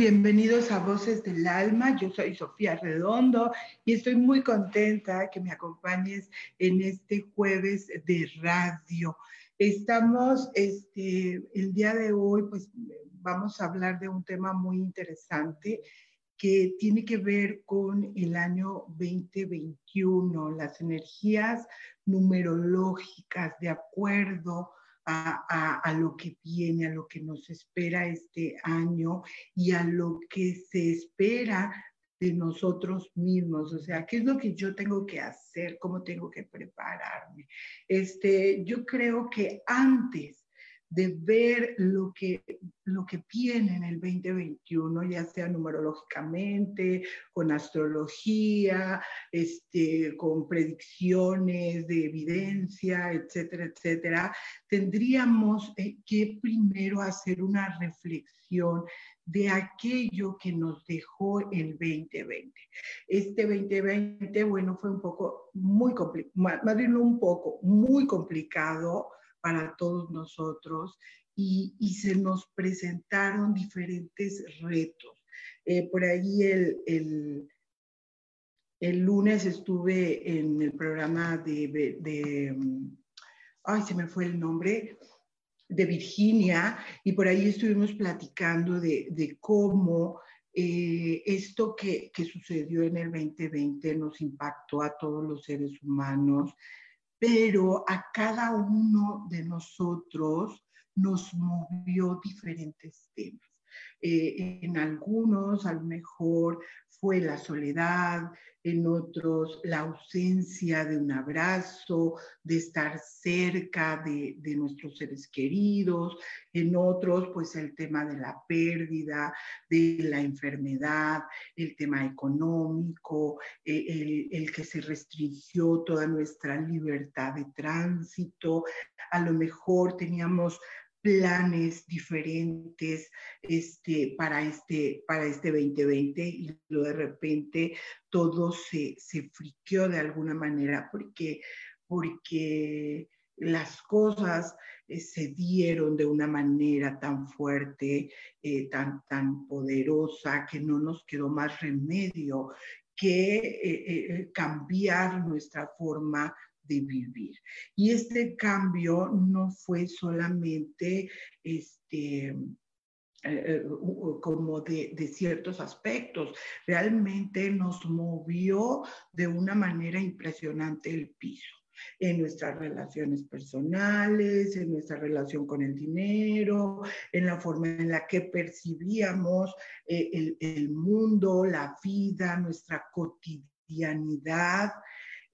Bienvenidos a Voces del Alma. Yo soy Sofía Redondo y estoy muy contenta que me acompañes en este jueves de radio. Estamos, este, el día de hoy, pues vamos a hablar de un tema muy interesante que tiene que ver con el año 2021, las energías numerológicas de acuerdo a, lo que viene, a lo que nos espera este año y a lo que se espera de nosotros mismos, o sea, qué es lo que yo tengo que hacer, cómo tengo que prepararme. Este, yo creo que antes de ver lo que, lo que viene en el 2021, ya sea numerológicamente, con astrología, este, con predicciones de evidencia, etcétera, etcétera, tendríamos eh, que primero hacer una reflexión de aquello que nos dejó el 2020. Este 2020, bueno, fue un poco muy complicado, más bien un poco, muy complicado para todos nosotros y, se nos presentaron diferentes retos. Eh, por ahí el, el, el, lunes estuve en el programa de, de, ay, se me fue el nombre, de Virginia, y por ahí estuvimos platicando de, de cómo eh, esto que, que, sucedió en el 2020 nos impactó a todos los seres humanos, pero a cada uno de nosotros nos movió diferentes temas. Eh, en algunos a lo mejor fue la soledad, en otros la ausencia de un abrazo, de estar cerca de, nuestros seres queridos, en otros pues el tema de la pérdida, de la enfermedad, el tema económico, eh, el, el que se restringió toda nuestra libertad de tránsito, a lo mejor teníamos planes diferentes este, para, este, para este 2020 y de repente todo se, se friqueó de alguna manera porque, porque las cosas eh, se dieron de una manera tan fuerte, eh, tan, tan poderosa, que no nos quedó más remedio que eh, cambiar nuestra forma de vivir. Y este cambio no fue solamente este, eh, eh, como de, de, ciertos aspectos, realmente nos movió de una manera impresionante el piso en nuestras relaciones personales, en nuestra relación con el dinero, en la forma en la que percibíamos eh, el, el, mundo, la vida, nuestra cotidianidad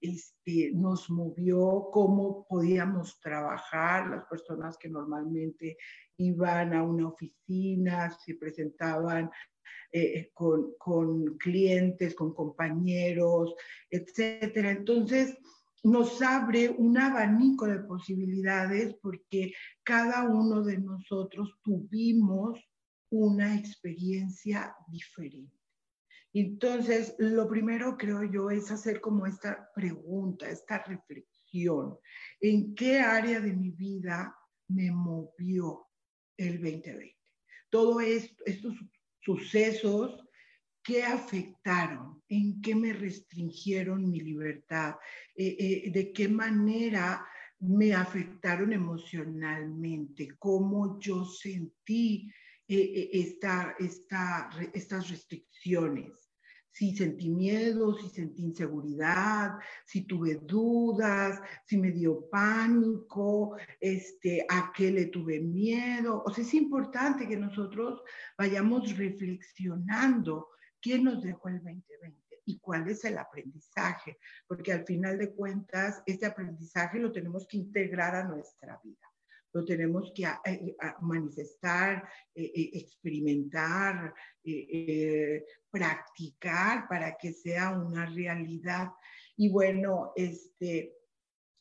este, nos movió cómo podíamos trabajar, las personas que normalmente iban a una oficina, se presentaban eh, con, con, clientes, con compañeros, etcétera. Entonces, nos abre un abanico de posibilidades porque cada uno de nosotros tuvimos una experiencia diferente. Entonces, lo primero creo yo es hacer como esta pregunta, esta reflexión. ¿En qué área de mi vida me movió el 2020? Todos estos sucesos, ¿qué afectaron? ¿En qué me restringieron mi libertad? Eh, eh, ¿De qué manera me afectaron emocionalmente? ¿Cómo yo sentí eh, esta, estas restricciones? Si sentí miedo, si sentí inseguridad, si tuve dudas, si me dio pánico, este, a qué le tuve miedo. O sea, es importante que nosotros vayamos reflexionando qué nos dejó el 2020 y cuál es el aprendizaje, porque al final de cuentas, este aprendizaje lo tenemos que integrar a nuestra vida lo tenemos que eh, manifestar, eh, eh, experimentar, practicar para que sea una realidad. Y bueno, este,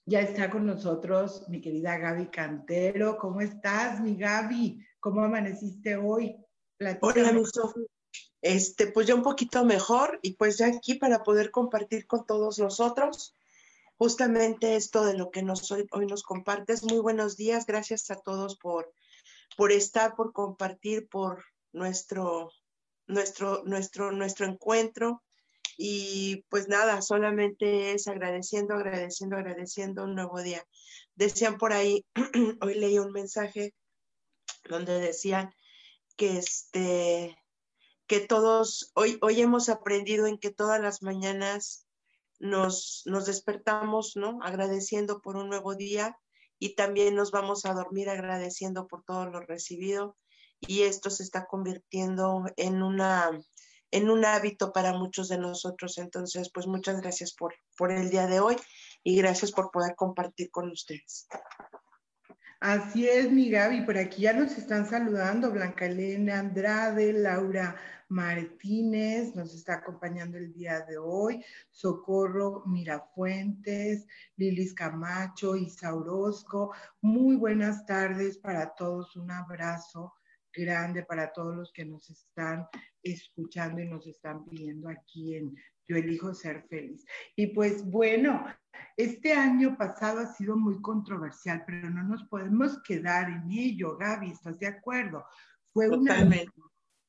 ya está con nosotros mi querida Gaby Cantero. ¿Cómo estás, mi Gaby? ¿Cómo amaneciste hoy? Hola, mi Este, pues ya un poquito mejor y pues ya aquí para poder compartir con todos nosotros justamente esto de lo que nos hoy, nos compartes. Muy buenos días, gracias a todos por, por estar, por compartir, por nuestro, nuestro, nuestro, nuestro encuentro. Y pues nada, solamente es agradeciendo, agradeciendo, agradeciendo un nuevo día. Decían por ahí, hoy leí un mensaje donde decían que este que todos hoy hoy hemos aprendido en que todas las mañanas nos, nos despertamos, ¿no? Agradeciendo por un nuevo día y también nos vamos a dormir agradeciendo por todo lo recibido y esto se está convirtiendo en una en un hábito para muchos de nosotros. Entonces, pues muchas gracias por, por el día de hoy y gracias por poder compartir con ustedes. Así es, mi Gaby, por aquí ya nos están saludando Blanca Elena Andrade, Laura Martínez nos está acompañando el día de hoy, Socorro Mirafuentes, Lilis Camacho, Isa Orozco. Muy buenas tardes para todos, un abrazo grande para todos los que nos están escuchando y nos están viendo aquí en Yo elijo ser feliz. Y pues bueno, este año pasado ha sido muy controversial, pero no nos podemos quedar en ello, Gaby, ¿estás de acuerdo? Fue Totalmente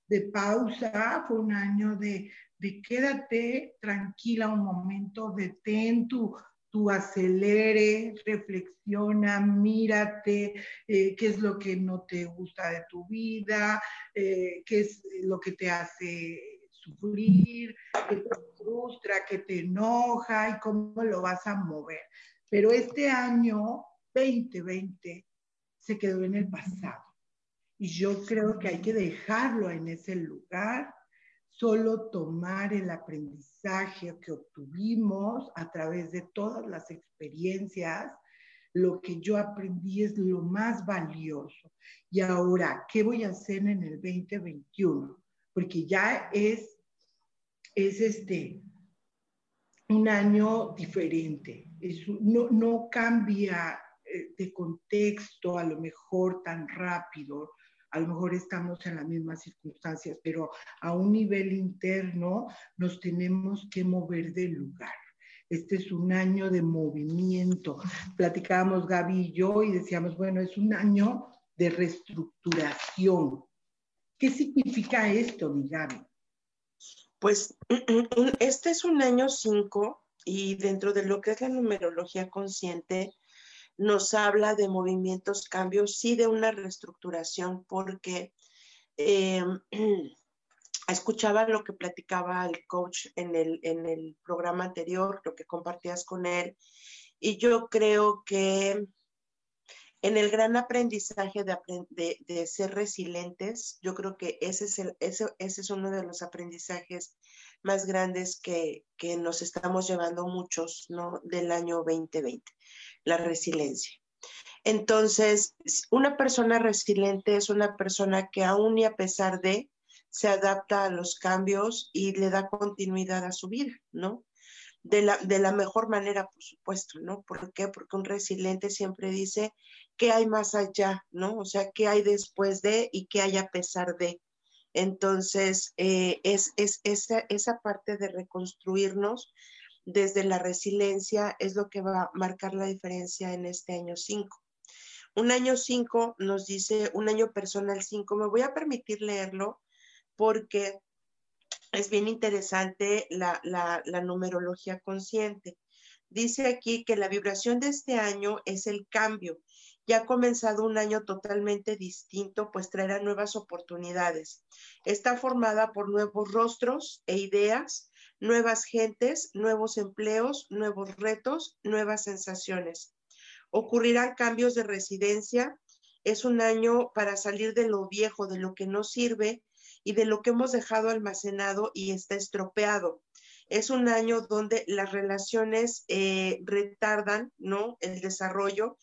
de pausa, fue un año de, de quédate tranquila un momento, detén tu, tu acelere, reflexiona, mírate, eh, qué es lo que no te gusta de tu vida, eh, qué es lo que te hace sufrir, qué te frustra, qué te enoja y cómo lo vas a mover. Pero este año 2020 se quedó en el pasado. Y yo creo que hay que dejarlo en ese lugar, solo tomar el aprendizaje que obtuvimos a través de todas las experiencias. Lo que yo aprendí es lo más valioso. Y ahora, ¿qué voy a hacer en el 2021? Porque ya es, es este, un año diferente. no, no cambia eh, de contexto a lo mejor tan rápido a lo mejor estamos en las mismas circunstancias, pero a un nivel interno nos tenemos que mover del lugar. Este es un año de movimiento. Platicábamos Gaby y yo y decíamos, bueno, es un año de reestructuración. ¿Qué significa esto, mi Gaby? Pues este es un año 5 y dentro de lo que es la numerología consciente, nos habla de movimientos, cambios, sí de una reestructuración, porque eh, escuchaba lo que platicaba el coach en el, en el programa anterior, lo que compartías con él, y yo creo que en el gran aprendizaje de, de, ser resilientes, yo creo que ese es, el, ese, ese es uno de los aprendizajes más grandes que, que, nos estamos llevando muchos ¿no? del año 2020 la resiliencia. Entonces, una persona resiliente es una persona que aún y a pesar de, se adapta a los cambios y le da continuidad a su vida, ¿no? De la, de la mejor manera, por supuesto, ¿no? ¿Por qué? Porque un resiliente siempre dice qué hay más allá, ¿no? O sea, qué hay después de y qué hay a pesar de. Entonces, eh, es, es esa, parte de reconstruirnos desde la resiliencia es lo que va a marcar la diferencia en este año 5. Un año 5 nos dice, un año personal 5, me voy a permitir leerlo porque es bien interesante la numerología consciente. Dice aquí que la vibración de este año es el cambio. Ya ha comenzado un año totalmente distinto, pues traerá nuevas oportunidades. Está formada por nuevos rostros e ideas nuevas gentes, nuevos empleos, nuevos retos, nuevas sensaciones. Ocurrirán cambios de residencia. Es un año para salir de lo viejo, de lo que no sirve y de lo que hemos dejado almacenado y está estropeado. Es un año donde las relaciones eh, retardan, ¿no? El desarrollo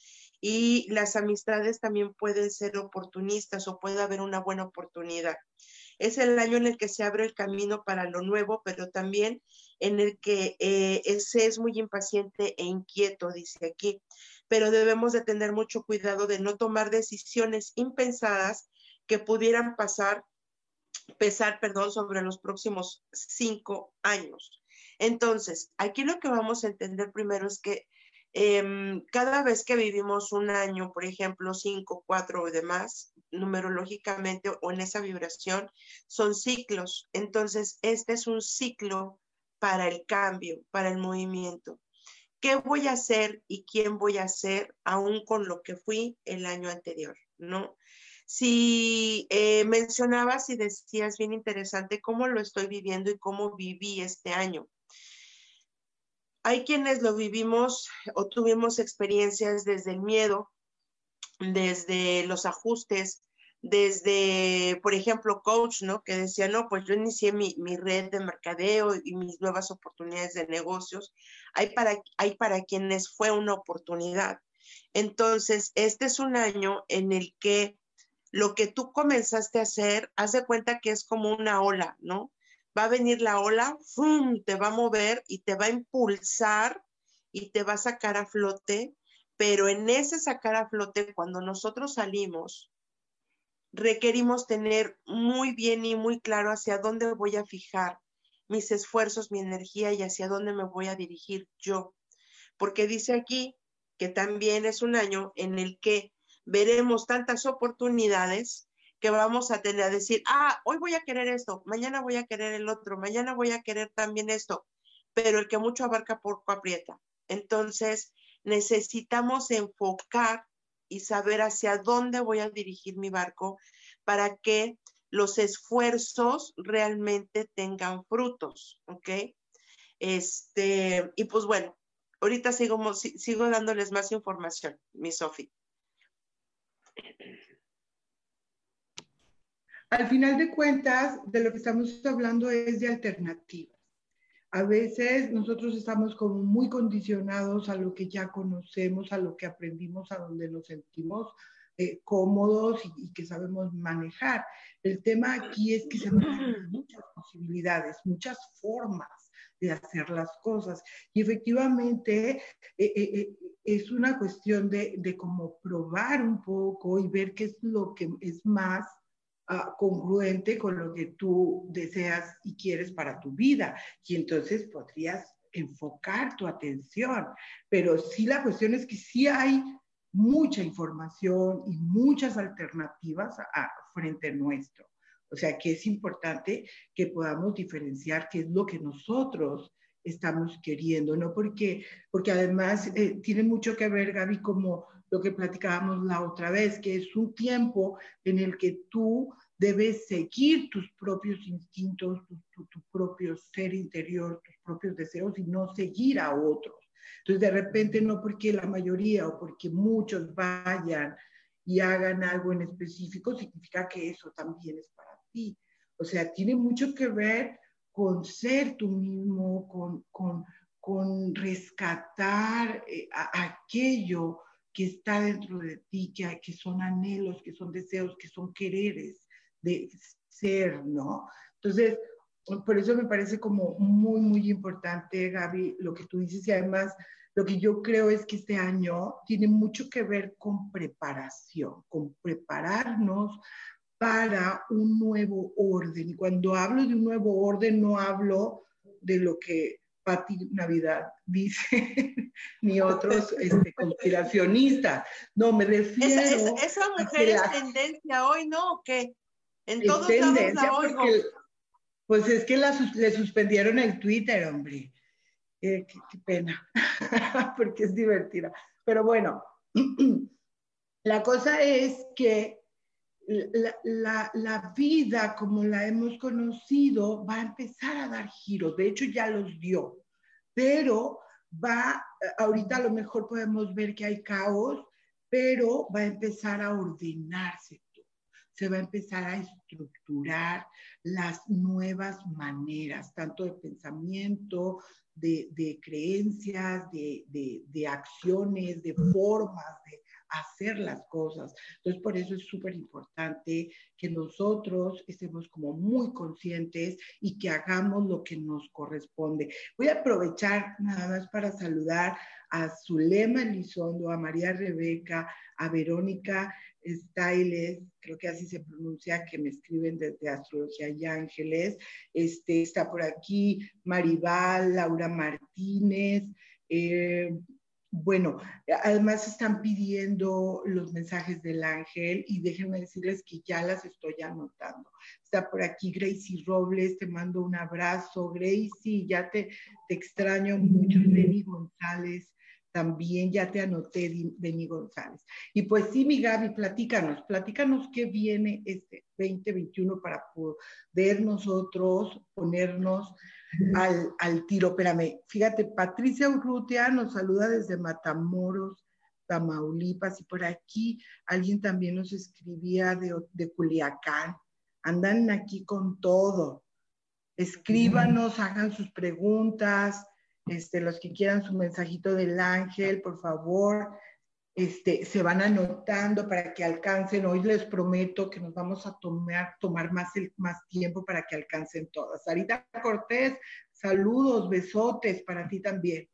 y las amistades también pueden ser oportunistas o puede haber una buena oportunidad. Es el año en el que se abre el camino para lo nuevo, pero también en el que eh, se es muy impaciente e inquieto, dice aquí. Pero debemos de tener mucho cuidado de no tomar decisiones impensadas que pudieran pasar, pesar, perdón, sobre los próximos cinco años. Entonces, aquí lo que vamos a entender primero es que em, cada vez que vivimos un año, por ejemplo, cinco, cuatro o demás, numerológicamente o en esa vibración, son ciclos. Entonces, este es un ciclo para el cambio, para el movimiento. ¿Qué voy a hacer y quién voy a ser aún con lo que fui el año anterior? ¿No? Si eh, mencionabas y decías bien interesante cómo lo estoy viviendo y cómo viví este año. Hay quienes lo vivimos o tuvimos experiencias desde el miedo, desde los ajustes, desde, por ejemplo, coach, ¿no? Que decía, no, pues yo inicié mi, red de mercadeo y mis nuevas oportunidades de negocios. Hay para, hay para quienes fue una oportunidad. Entonces, este es un año en el que lo que tú comenzaste a hacer, haz de cuenta que es como una ola, ¿no? Va a venir la ola, ¡fum! te va a mover y te va a impulsar y te va a sacar a flote pero en ese sacar a flote, cuando nosotros salimos, requerimos tener muy bien y muy claro hacia dónde voy a fijar mis esfuerzos, mi energía y hacia dónde me voy a dirigir yo. Porque dice aquí que también es un año en el que veremos tantas oportunidades que vamos a tener a decir, ah, hoy voy a querer esto, mañana voy a querer el otro, mañana voy a querer también esto, pero el que mucho abarca poco aprieta. Entonces, necesitamos enfocar y saber hacia dónde voy a dirigir mi barco para que los esfuerzos realmente tengan frutos, ¿ok? Este, y pues bueno, ahorita sigo, sigo dándoles más información, mi Sofi. Al final de cuentas, de lo que estamos hablando es de alternativas. A veces nosotros estamos como muy condicionados a lo que ya conocemos, a lo que aprendimos, a donde nos sentimos eh, cómodos y, que sabemos manejar. El tema aquí es que se manejan muchas posibilidades, muchas formas de hacer las cosas. Y efectivamente eh, eh, es una cuestión de, de como probar un poco y ver qué es lo que es más Ah, congruente con lo que tú deseas y quieres para tu vida. Y entonces podrías enfocar tu atención. Pero sí la cuestión es que sí hay mucha información y muchas alternativas a, frente nuestro. O sea que es importante que podamos diferenciar qué es lo que nosotros estamos queriendo, ¿no? Porque, porque además eh, tiene mucho que ver, Gaby, como lo que platicábamos la otra vez, que es un tiempo en el que tú debes seguir tus propios instintos, tu, propio ser interior, tus propios deseos y no seguir a otros. Entonces, de repente, no porque la mayoría o porque muchos vayan y hagan algo en específico, significa que eso también es para ti. O sea, tiene mucho que ver con ser tú mismo, con, con, con rescatar eh, aquello que está dentro de ti, que, que son anhelos, que son deseos, que son quereres de ser, ¿no? Entonces, por eso me parece como muy, muy importante, Gaby, lo que tú dices y además lo que yo creo es que este año tiene mucho que ver con preparación, con prepararnos para un nuevo orden. Y cuando hablo de un nuevo orden, no hablo de lo que Pati Navidad dice, ni otros este, conspiracionistas. No, me refiero. Esa, esa, mujer es tendencia hoy, ¿no? ¿Qué? En todos lados la Porque, pues es que le suspendieron el Twitter, hombre. qué, pena, porque es divertida. Pero bueno, la cosa es que la, la, vida como la hemos conocido va a empezar a dar giros, de hecho ya los dio, pero va, ahorita a lo mejor podemos ver que hay caos, pero va a empezar a ordenarse se va a empezar a estructurar las nuevas maneras, tanto de pensamiento, de, de creencias, de, de, de, acciones, de formas, de hacer las cosas. Entonces, por eso es súper importante que nosotros estemos como muy conscientes y que hagamos lo que nos corresponde. Voy a aprovechar nada más para saludar a Zulema Elizondo, a María Rebeca, a Verónica Styles, creo que así se pronuncia, que me escriben desde Astrología y Ángeles. Este, está por aquí Maribal, Laura Martínez, eh, bueno, además están pidiendo los mensajes del ángel y déjenme decirles que ya las estoy anotando. Está por aquí Gracie Robles, te mando un abrazo. Gracie, ya te, extraño mucho. Lenny González, también ya te anoté, Denny González. Y pues sí, mi Gaby, platícanos, platícanos qué viene este 2021 para poder nosotros ponernos al, al tiro. Espérame, fíjate, Patricia Urrutia nos saluda desde Matamoros, Tamaulipas, y por aquí alguien también nos escribía de, de Culiacán. Andan aquí con todo. Escríbanos, hagan sus preguntas este, los que quieran su mensajito del ángel, por favor, este, se van anotando para que alcancen. Hoy les prometo que nos vamos a tomar, tomar más, más tiempo para que alcancen todas. Sarita Cortés, saludos, besotes para ti también.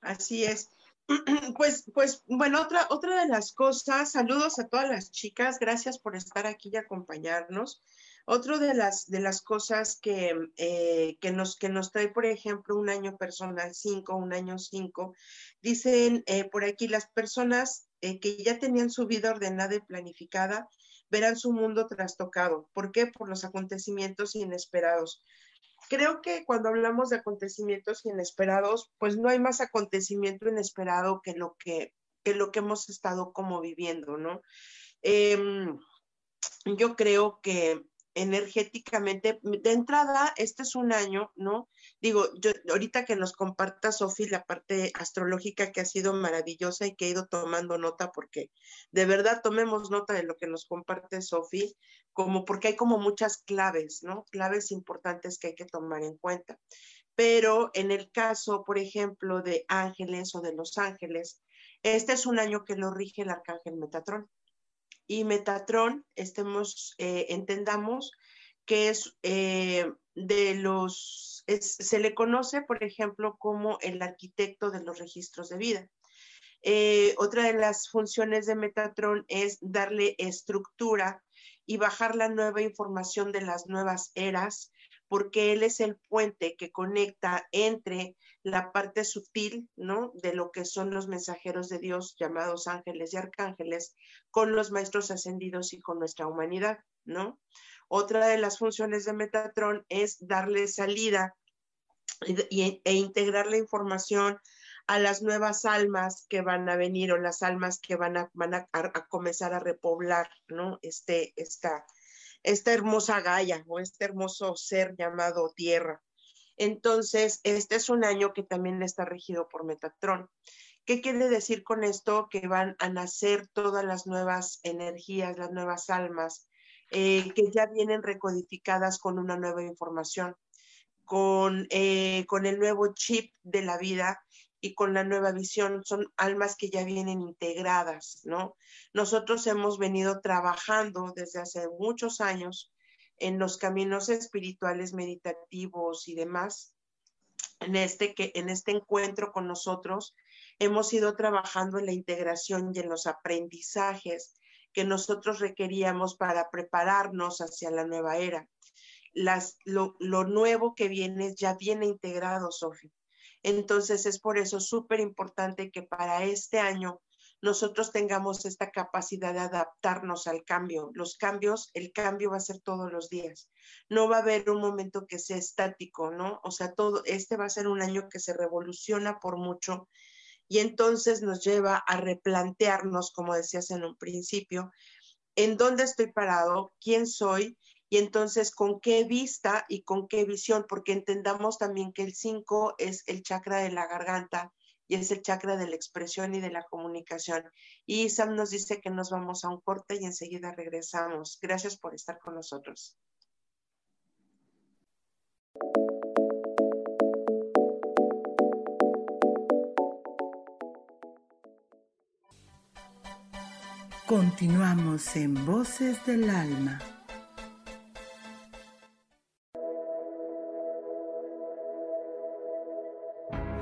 Así es. Pues, pues, bueno, otra, otra de las cosas, saludos a todas las chicas, gracias por estar aquí y acompañarnos. Otro de las, de las cosas que, eh, que, nos, que nos trae, por ejemplo, un año personal 5, un año 5, dicen eh, por aquí las personas eh, que ya tenían su vida ordenada y planificada, verán su mundo trastocado. ¿Por qué? Por los acontecimientos inesperados. Creo que cuando hablamos de acontecimientos inesperados, pues no hay más acontecimiento inesperado que lo que, que, lo que hemos estado como viviendo, ¿no? Em, yo creo que energéticamente, de entrada, este es un año, ¿no? Digo, yo ahorita que nos comparta Sofi la parte astrológica que ha sido maravillosa y que he ido tomando nota porque de verdad tomemos nota de lo que nos comparte Sofi, como porque hay como muchas claves, ¿no? Claves importantes que hay que tomar en cuenta. Pero en el caso, por ejemplo, de ángeles o de los ángeles, este es un año que lo rige el arcángel Metatrón y Metatrón, estemos, eh, entendamos que es eh, de los, se le conoce, por ejemplo, como el arquitecto de los registros de vida. Eh, otra de las funciones de Metatron es darle estructura y bajar la nueva información de las nuevas eras, porque él es el puente que conecta entre la parte sutil, ¿no? De lo que son los mensajeros de Dios llamados ángeles y arcángeles con los maestros ascendidos y con nuestra humanidad, ¿no? Otra de las funciones de Metatron es darle salida e integrar la información a las nuevas almas que van a venir o las almas que van a, a, comenzar a repoblar, ¿no? Este, esta, esta hermosa Gaia o este hermoso ser llamado Tierra. Entonces, este es un año que también está regido por Metatron. ¿Qué quiere decir con esto? Que van a nacer todas las nuevas energías, las nuevas almas, eh, que ya vienen recodificadas con una nueva información, con, eh, con el nuevo chip de la vida y con la nueva visión. Son almas que ya vienen integradas, ¿no? Nosotros hemos venido trabajando desde hace muchos años en los caminos espirituales meditativos y demás, en este, que, en este encuentro con nosotros, hemos ido trabajando en la integración y en los aprendizajes que nosotros requeríamos para prepararnos hacia la nueva era. Las, lo, lo nuevo que viene ya viene integrado, Sofía. Entonces es por eso súper importante que para este año nosotros tengamos esta capacidad de adaptarnos al cambio. Los cambios, el cambio va a ser todos los días. No va a haber un momento que sea estático, ¿no? O sea, todo, este va a ser un año que se revoluciona por mucho y entonces nos lleva a replantearnos, como decías en un principio, en dónde estoy parado, quién soy y entonces con qué vista y con qué visión, porque entendamos también que el 5 es el chakra de la garganta y es el chakra de la expresión y de la comunicación. Y Sam nos dice que nos vamos a un corte y enseguida regresamos. Gracias por estar con nosotros. Continuamos en Voces del Alma.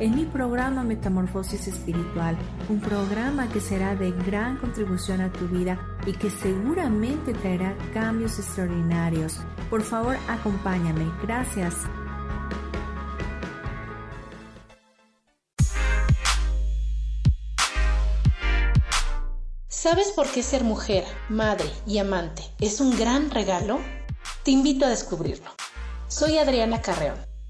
en mi programa Metamorfosis Espiritual, un programa que será de gran contribución a tu vida y que seguramente traerá cambios extraordinarios. Por favor, acompáñame. Gracias. ¿Sabes por qué ser mujer, madre y amante es un gran regalo? Te invito a descubrirlo. Soy Adriana Carreón.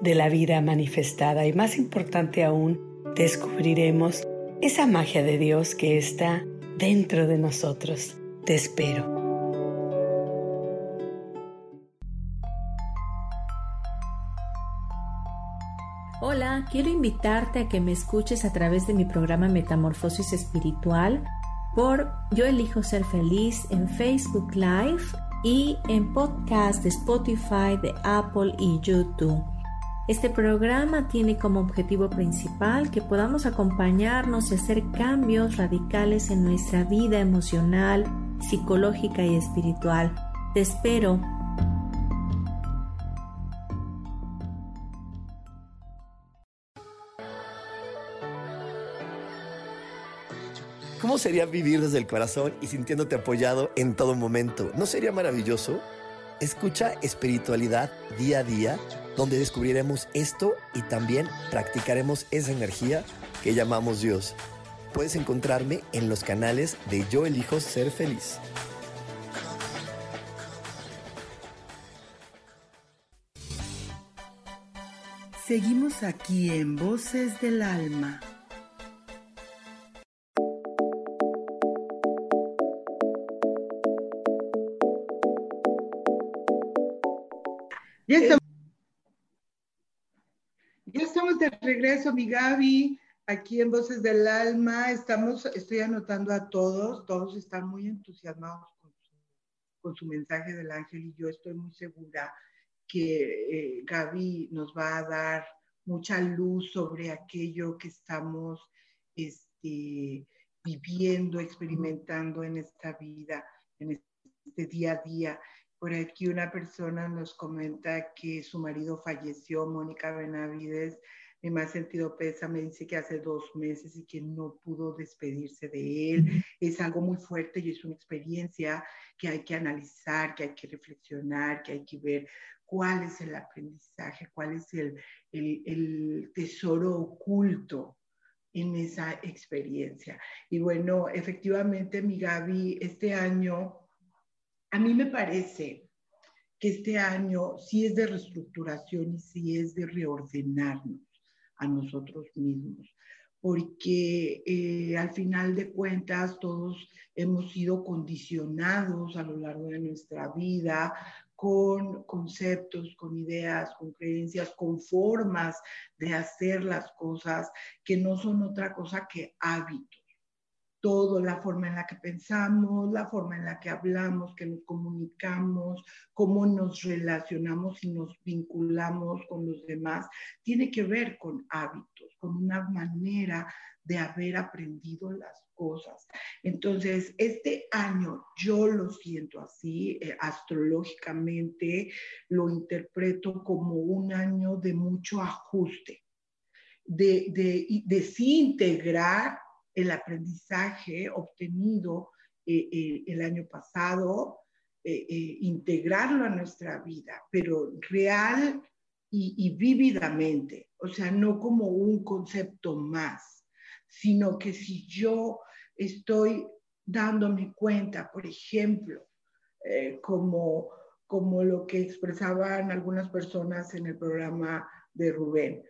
de la vida manifestada y más importante aún, descubriremos esa magia de Dios que está dentro de nosotros. Te espero. Hola, quiero invitarte a que me escuches a través de mi programa Metamorfosis Espiritual por Yo elijo ser feliz en Facebook Live y en podcast de Spotify, de Apple y YouTube. Este programa tiene como objetivo principal que podamos acompañarnos y hacer cambios radicales en nuestra vida emocional, psicológica y espiritual. Te espero ¿Cómo sería vivir desde el corazón y sintiéndote apoyado en todo momento? ¿No sería maravilloso? Escucha espiritualidad día a día, donde descubriremos esto y también practicaremos esa energía que llamamos Dios. Puedes encontrarme en los canales de Yo elijo ser feliz. Seguimos aquí en Voces del Alma. Ya estamos, de regreso, mi Gaby, aquí en Voces del Alma. Estamos, estoy anotando a todos, todos están muy entusiasmados con su, mensaje del ángel y yo estoy muy segura que eh, Gaby nos va a dar mucha luz sobre aquello que estamos este, viviendo, experimentando en esta vida, en este día a día. Por aquí una persona nos comenta que su marido falleció, Mónica Benavides. Mi más sentido pesa me dice que hace dos meses y que no pudo despedirse de él. Es algo muy fuerte y es una experiencia que hay que analizar, que hay que reflexionar, que hay que ver cuál es el aprendizaje, cuál es el, el, el tesoro oculto en esa experiencia. Y bueno, efectivamente, mi Gaby, este año a mí me parece que este año sí es de reestructuración y sí es de reordenarnos a nosotros mismos, porque eh, al final de cuentas todos hemos sido condicionados a lo largo de nuestra vida con conceptos, con ideas, con creencias, con formas de hacer las cosas que no son otra cosa que hábitos todo, la forma en la que pensamos, la forma en la que hablamos, que nos comunicamos, cómo nos relacionamos y nos vinculamos con los demás, tiene que ver con hábitos, con una manera de haber aprendido las cosas. Entonces, este año yo lo siento así, eh, astrológicamente lo interpreto como un año de mucho ajuste, de, de desintegrar el aprendizaje obtenido eh, eh, el año pasado, eh, integrarlo a nuestra vida, pero real y, vívidamente, o sea, no como un concepto más, sino que si yo estoy dándome cuenta, por ejemplo, como, como lo que expresaban algunas personas en el programa de Rubén,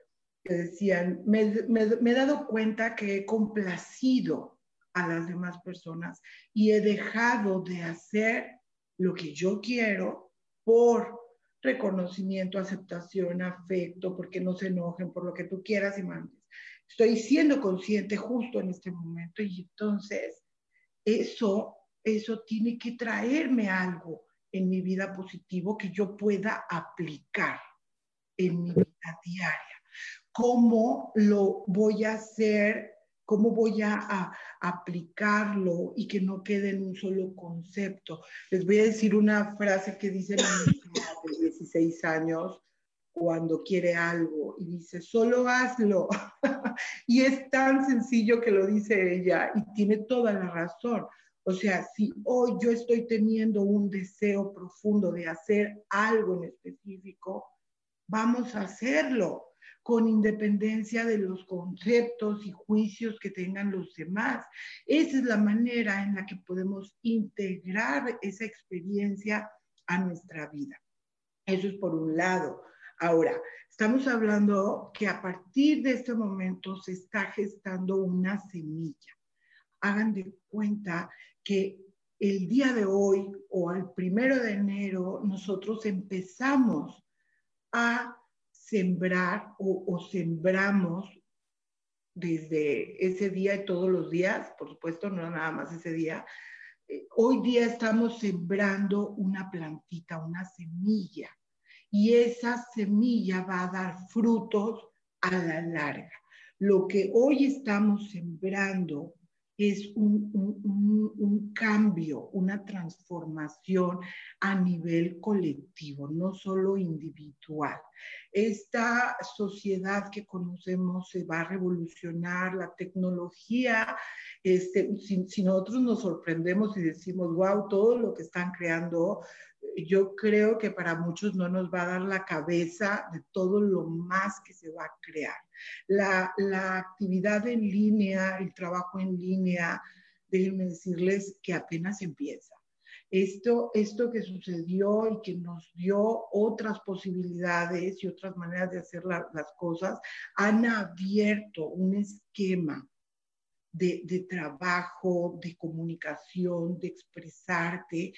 decían, me, he dado cuenta que he complacido a las demás personas y he dejado de hacer lo que yo quiero por reconocimiento, aceptación, afecto, porque no se enojen por lo que tú quieras y mandes. Estoy siendo consciente justo en este momento y entonces eso, eso tiene que traerme algo en mi vida positivo que yo pueda aplicar en mi vida diaria cómo lo voy a hacer, cómo voy a, aplicarlo y que no quede en un solo concepto. Les voy a decir una frase que dice la niña de 16 años cuando quiere algo y dice, solo hazlo. y es tan sencillo que lo dice ella y tiene toda la razón. O sea, si hoy yo estoy teniendo un deseo profundo de hacer algo en específico, vamos a hacerlo con independencia de los conceptos y juicios que tengan los demás. Esa es la manera en la que podemos integrar esa experiencia a nuestra vida. Eso es por un lado. Ahora, estamos hablando que a partir de este momento se está gestando una semilla. Hagan de cuenta que el día de hoy o al primero de enero nosotros empezamos a sembrar o, sembramos desde ese día y todos los días, por supuesto, no nada más ese día, eh, hoy día estamos sembrando una plantita, una semilla, y esa semilla va a dar frutos a la larga. Lo que hoy estamos sembrando es un, un, cambio, una transformación a nivel colectivo, no solo individual. Esta sociedad que conocemos se va a revolucionar, la tecnología, este, si, si nosotros nos sorprendemos y decimos, wow, todo lo que están creando, yo creo que para muchos no nos va a dar la cabeza de todo lo más que se va a crear. La, la actividad en línea, el trabajo en línea, déjenme decirles que apenas empieza. Esto, esto que sucedió y que nos dio otras posibilidades y otras maneras de hacer las cosas, han abierto un esquema de, de, trabajo, de comunicación, de expresarte,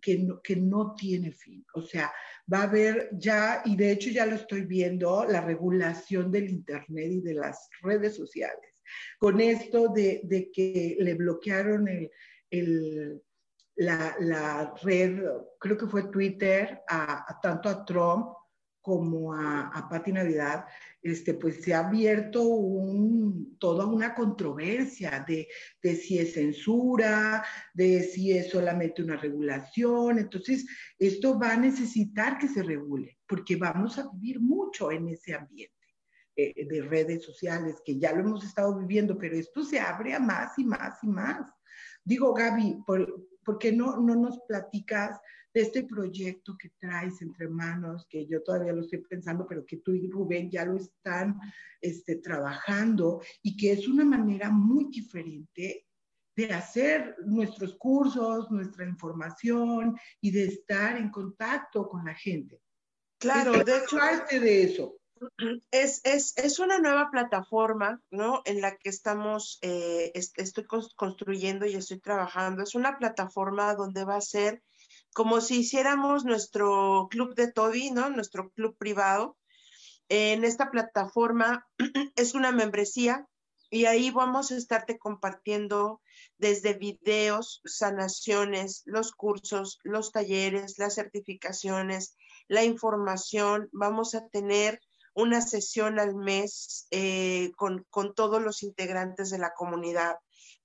que no, que no tiene fin. O sea, va a haber ya, y de hecho ya lo estoy viendo, la regulación del Internet y de las redes sociales. Con esto de, de que le bloquearon el, el, la, la, red, creo que fue Twitter, a, tanto a Trump como a, a Patti Navidad, este, pues se ha abierto un, toda una controversia de, de, si es censura, de si es solamente una regulación. Entonces, esto va a necesitar que se regule, porque vamos a vivir mucho en ese ambiente eh, de redes sociales, que ya lo hemos estado viviendo, pero esto se abre a más y más y más. Digo, Gaby, por, ¿por qué no, no nos platicas de este proyecto que traes entre manos, que yo todavía lo estoy pensando, pero que tú y Rubén ya lo están este, trabajando y que es una manera muy diferente de hacer nuestros cursos, nuestra información y de estar en contacto con la gente. Claro, de hecho, parte de eso. Es, es, es, una nueva plataforma, ¿no? En la que estamos, eh, estoy construyendo y estoy trabajando. Es una plataforma donde va a ser como si hiciéramos nuestro club de Toby, ¿no? Nuestro club privado. En esta plataforma es una membresía y ahí vamos a estarte compartiendo desde videos, sanaciones, los cursos, los talleres, las certificaciones, la información. Vamos a tener una sesión al mes eh, con, con todos los integrantes de la comunidad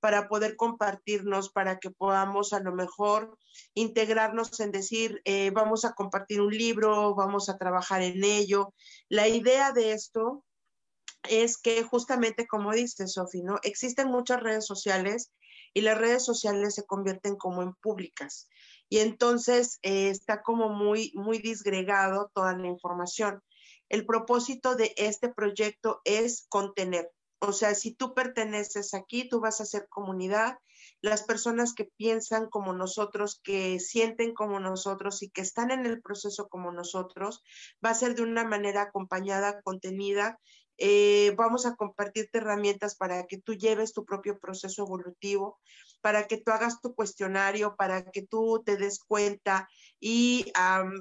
para poder compartirnos, para que podamos a lo mejor integrarnos en decir, eh, vamos a compartir un libro, vamos a trabajar en ello. La idea de esto es que justamente como dice Sofi, ¿no? Existen muchas redes sociales y las redes sociales se convierten como en públicas. Y entonces eh, está como muy, muy disgregado toda la información. El propósito de este proyecto es contener, o sea, si tú perteneces aquí, tú vas a ser comunidad. Las personas que piensan como nosotros, que sienten como nosotros y que están en el proceso como nosotros, va a ser de una manera acompañada, contenida eh, vamos a compartirte herramientas para que tú lleves tu propio proceso evolutivo, para que tú hagas tu cuestionario, para que tú te des cuenta y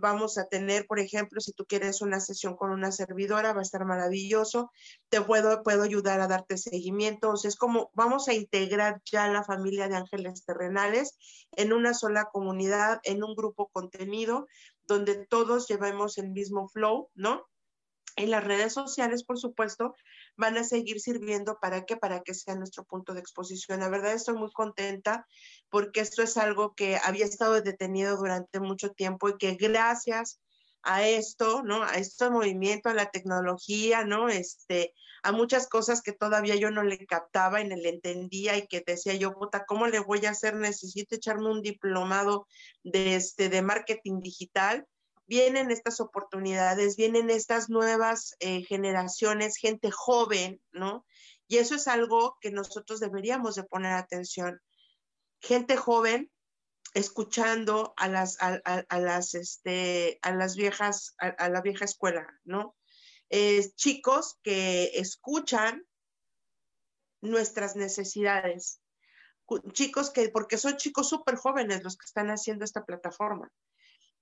vamos a tener, por ejemplo, si tú quieres una sesión con una servidora, va a estar maravilloso, te puedo, puedo ayudar a darte seguimiento, o sea, es como vamos a integrar ya la familia de ángeles terrenales en una sola comunidad, en un grupo contenido, donde todos llevemos el mismo flow, ¿no? En las redes sociales, por supuesto, van a seguir sirviendo para que para que sea nuestro punto de exposición. La verdad estoy muy contenta porque esto es algo que había estado detenido durante mucho tiempo y que gracias a esto, ¿no? A este movimiento, a la tecnología, ¿no? Este, a muchas cosas que todavía yo no le captaba y no le entendía y que decía yo, puta, ¿cómo le voy a hacer? Necesito echarme un diplomado de, este, de marketing digital vienen estas oportunidades, vienen estas nuevas eh, generaciones, gente joven, ¿no? Y eso es algo que nosotros deberíamos de poner atención. Gente joven escuchando a las, a, las, este, a las viejas, a, la vieja escuela, ¿no? chicos que escuchan nuestras necesidades. Chicos que, porque son chicos súper jóvenes los que están haciendo esta plataforma.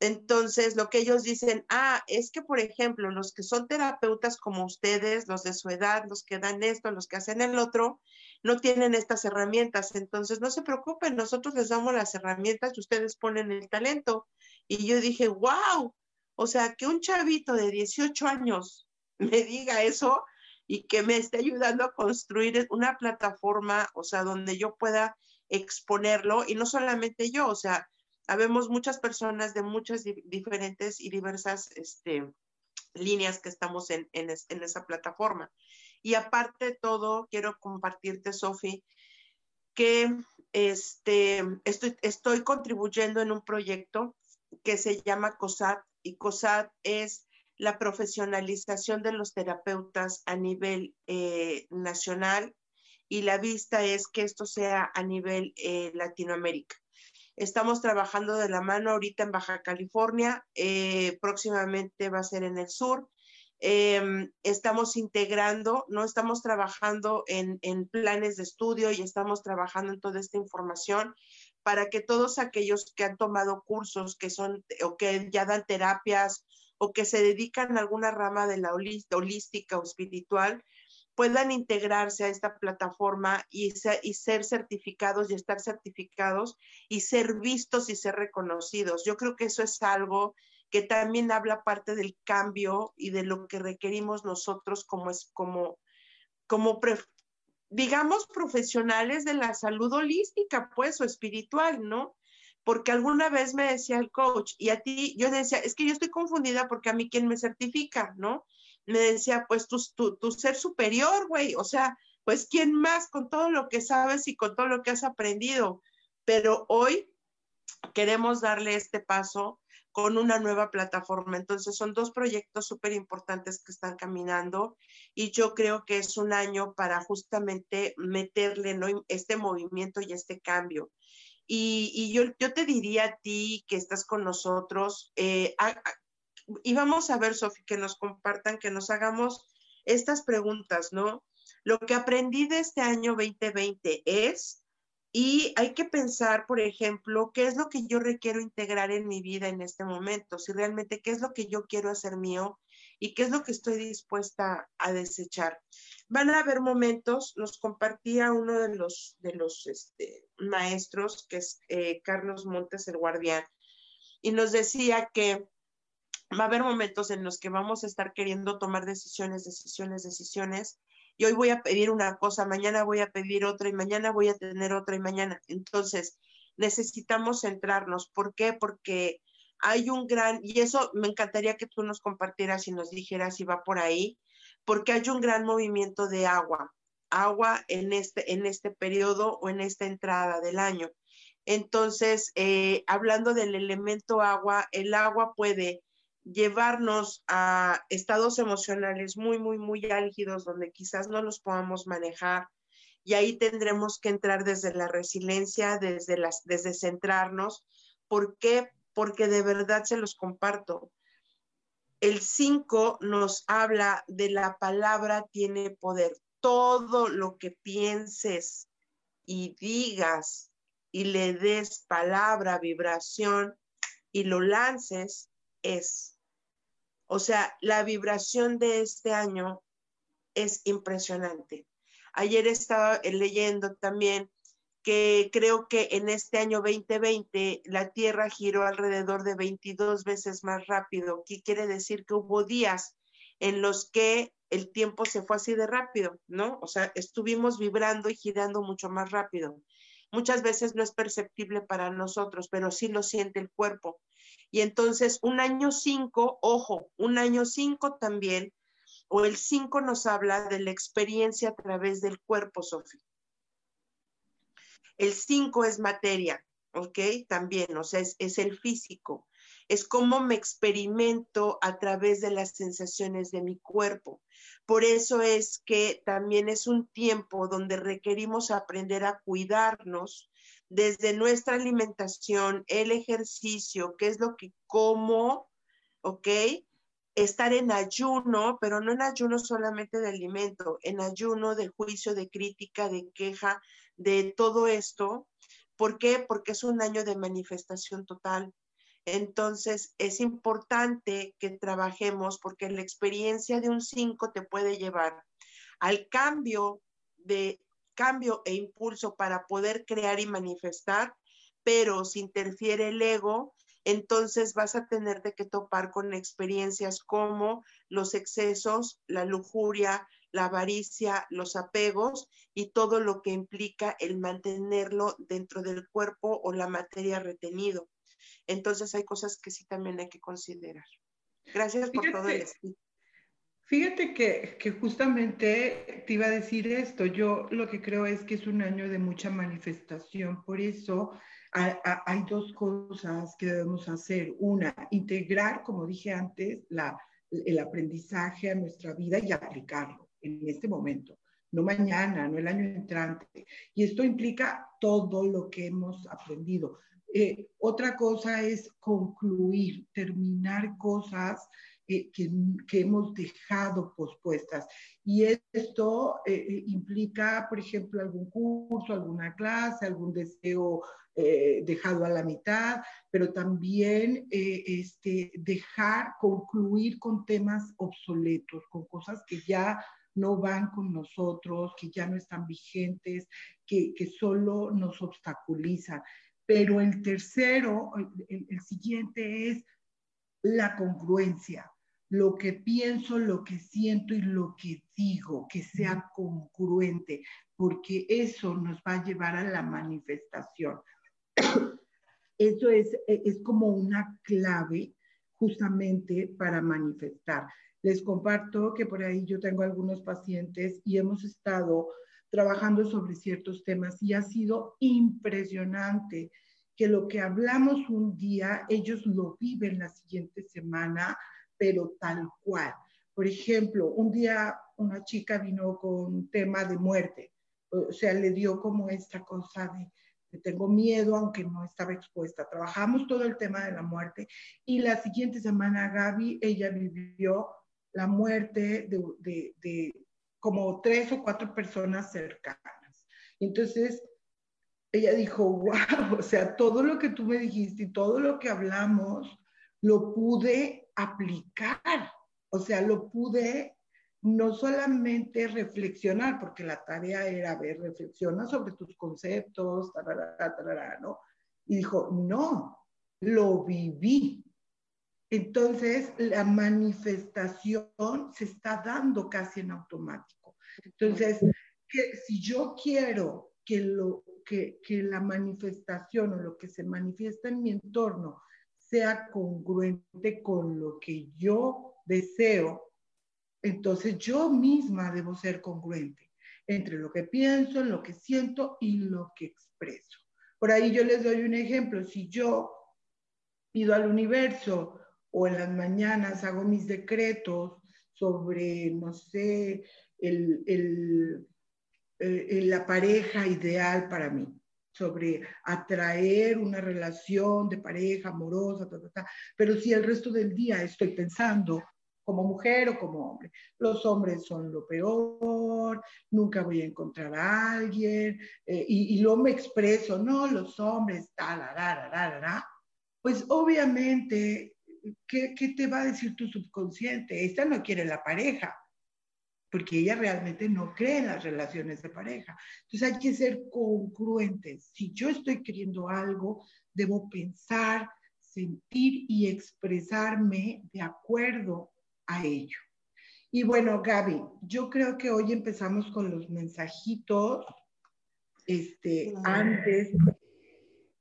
Entonces, lo que ellos dicen, ah, es que, por ejemplo, los que son terapeutas como ustedes, los de su edad, los que dan esto, los que hacen el otro, no tienen estas herramientas. Entonces, no se preocupen, nosotros les damos las herramientas y ustedes ponen el talento. Y yo dije, wow, o sea, que un chavito de 18 años me diga eso y que me esté ayudando a construir una plataforma, o sea, donde yo pueda exponerlo y no solamente yo, o sea, habemos muchas personas de muchas diferentes y diversas este, líneas que estamos en, esa plataforma. Y aparte de todo, quiero compartirte, Sofi, que este, estoy, estoy contribuyendo en un proyecto que se llama COSAT y COSAT es la profesionalización de los terapeutas a nivel eh, nacional y la vista es que esto sea a nivel eh, Latinoamérica. Estamos trabajando de la mano ahorita en Baja California, eh, próximamente va a ser en el sur. Em, estamos integrando, no estamos trabajando en, planes de estudio y estamos trabajando en toda esta información para que todos aquellos que han tomado cursos que son o que ya dan terapias o que se dedican a alguna rama de la holística o espiritual, puedan integrarse a esta plataforma y, ser certificados y estar certificados y ser vistos y ser reconocidos. Yo creo que eso es algo que también habla parte del cambio y de lo que requerimos nosotros como es como como digamos profesionales de la salud holística, pues o espiritual, ¿no? Porque alguna vez me decía el coach y a ti yo decía, es que yo estoy confundida porque a mí quién me certifica, ¿no? Me decía, pues tu, tu, ser superior, güey, o sea, pues quién más con todo lo que sabes y con todo lo que has aprendido. Pero hoy queremos darle este paso con una nueva plataforma. Entonces son dos proyectos súper importantes que están caminando y yo creo que es un año para justamente meterle ¿no? este movimiento y este cambio. Y, yo, yo, te diría a ti que estás con nosotros, eh, y vamos a ver, Sofi, que nos compartan, que nos hagamos estas preguntas, ¿no? Lo que aprendí de este año 2020 es, y hay que pensar, por ejemplo, qué es lo que yo requiero integrar en mi vida en este momento, si realmente qué es lo que yo quiero hacer mío y qué es lo que estoy dispuesta a desechar. van a haber momentos, nos compartía uno de los, de los este, maestros, que es eh, Carlos Montes, el guardián, y nos decía que va a haber momentos en los que vamos a estar queriendo tomar decisiones, decisiones, decisiones, y hoy voy a pedir una cosa, mañana voy a pedir otra, y mañana voy a tener otra, y mañana. Entonces, necesitamos centrarnos. ¿Por qué? Porque hay un gran, y eso me encantaría que tú nos compartieras y nos dijeras si va por ahí, porque hay un gran movimiento de agua, agua en este, en este periodo o en esta entrada del año. Entonces, eh, hablando del elemento agua, el agua puede llevarnos a estados emocionales muy, muy, muy álgidos donde quizás no los podamos manejar. Y ahí tendremos que entrar desde la resiliencia, desde, las, desde centrarnos. ¿Por qué? Porque de verdad se los comparto. El 5 nos habla de la palabra tiene poder. Todo lo que pienses y digas y le des palabra, vibración y lo lances es. O sea, la vibración de este año es impresionante. Ayer estaba leyendo también que creo que en este año 2020 la Tierra giró alrededor de 22 veces más rápido. ¿Qué quiere decir? Que hubo días en los que el tiempo se fue así de rápido, ¿no? O sea, estuvimos vibrando y girando mucho más rápido. Muchas veces no es perceptible para nosotros, pero sí lo siente el cuerpo. Y entonces un año 5, ojo, un año 5 también, o el 5 nos habla de la experiencia a través del cuerpo, Sofía. El 5 es materia, ¿ok? También, o sea, es, es el físico. Es cómo me experimento a través de las sensaciones de mi cuerpo. Por eso es que también es un tiempo donde requerimos aprender a cuidarnos desde nuestra alimentación, el ejercicio, qué es lo que como, ¿ok? Estar en ayuno, pero no en ayuno solamente de alimento, en ayuno de juicio, de crítica, de queja, de todo esto. ¿Por qué? Porque es un año de manifestación total. Entonces, es importante que trabajemos porque la experiencia de un 5 te puede llevar al cambio de cambio e impulso para poder crear y manifestar, pero si interfiere el ego, entonces vas a tener que topar con experiencias como los excesos, la lujuria, la avaricia, los apegos y todo lo que implica el mantenerlo dentro del cuerpo o la materia retenido. Entonces hay cosas que sí también hay que considerar. Gracias por todo el Fíjate que, que, justamente te iba a decir esto. Yo lo que creo es que es un año de mucha manifestación. Por eso hay dos cosas que debemos hacer. Una, integrar, como dije antes, la, el aprendizaje a nuestra vida y aplicarlo en este momento, no mañana, no el año entrante. Y esto implica todo lo que hemos aprendido. Eh, otra cosa es concluir, terminar cosas eh, que, hemos dejado pospuestas. Y esto eh, implica, por ejemplo, algún curso, alguna clase, algún deseo dejado a la mitad, pero también este, dejar, concluir con temas obsoletos, con cosas que ya no van con nosotros, que ya no están vigentes, que, que solo nos obstaculizan. Pero el tercero, el, siguiente es la congruencia, lo que pienso, lo que siento y lo que digo, que sea congruente, porque eso nos va a llevar a la manifestación. Eso es, es como una clave justamente para manifestar. Les comparto que por ahí yo tengo algunos pacientes y hemos estado trabajando sobre ciertos temas y ha sido impresionante que lo que hablamos un día, ellos lo viven la siguiente semana, pero tal cual. Por ejemplo, un día una chica vino con tema de muerte, o sea, le dio como esta cosa de, tengo miedo aunque no estaba expuesta. Trabajamos todo el tema de la muerte y la siguiente semana Gaby, ella vivió la muerte de, como tres o cuatro personas cercanas. Entonces, ella dijo, wow, o sea, todo lo que tú me dijiste y todo lo que hablamos, lo pude aplicar, o sea, lo pude no solamente reflexionar, porque la tarea era ver, reflexiona sobre tus conceptos, ¿no? Y dijo, no, lo viví. Entonces, la manifestación se está dando casi en automático. Entonces, si yo quiero que, lo, que, que la manifestación o lo que se manifiesta en mi entorno sea congruente con lo que yo deseo, entonces yo misma debo ser congruente entre lo que pienso, lo que siento y lo que expreso. Por ahí yo les doy un ejemplo. Si yo pido al universo o en las mañanas hago mis decretos sobre, no sé, el, eh, la pareja ideal para mí, sobre atraer una relación de pareja amorosa, pero si el resto del día estoy pensando como mujer o como hombre. Los hombres son lo peor, nunca voy a encontrar a alguien, eh, y, y, luego me expreso, no, los hombres, pues obviamente, ¿qué, ¿qué te va a decir tu subconsciente? Esta no quiere la pareja, porque ella realmente no cree en las relaciones de pareja. Entonces hay que ser congruentes. Si yo estoy queriendo algo, debo pensar, sentir y expresarme de acuerdo a ello. Y bueno, Gaby, yo creo que hoy empezamos con los mensajitos. Este, antes,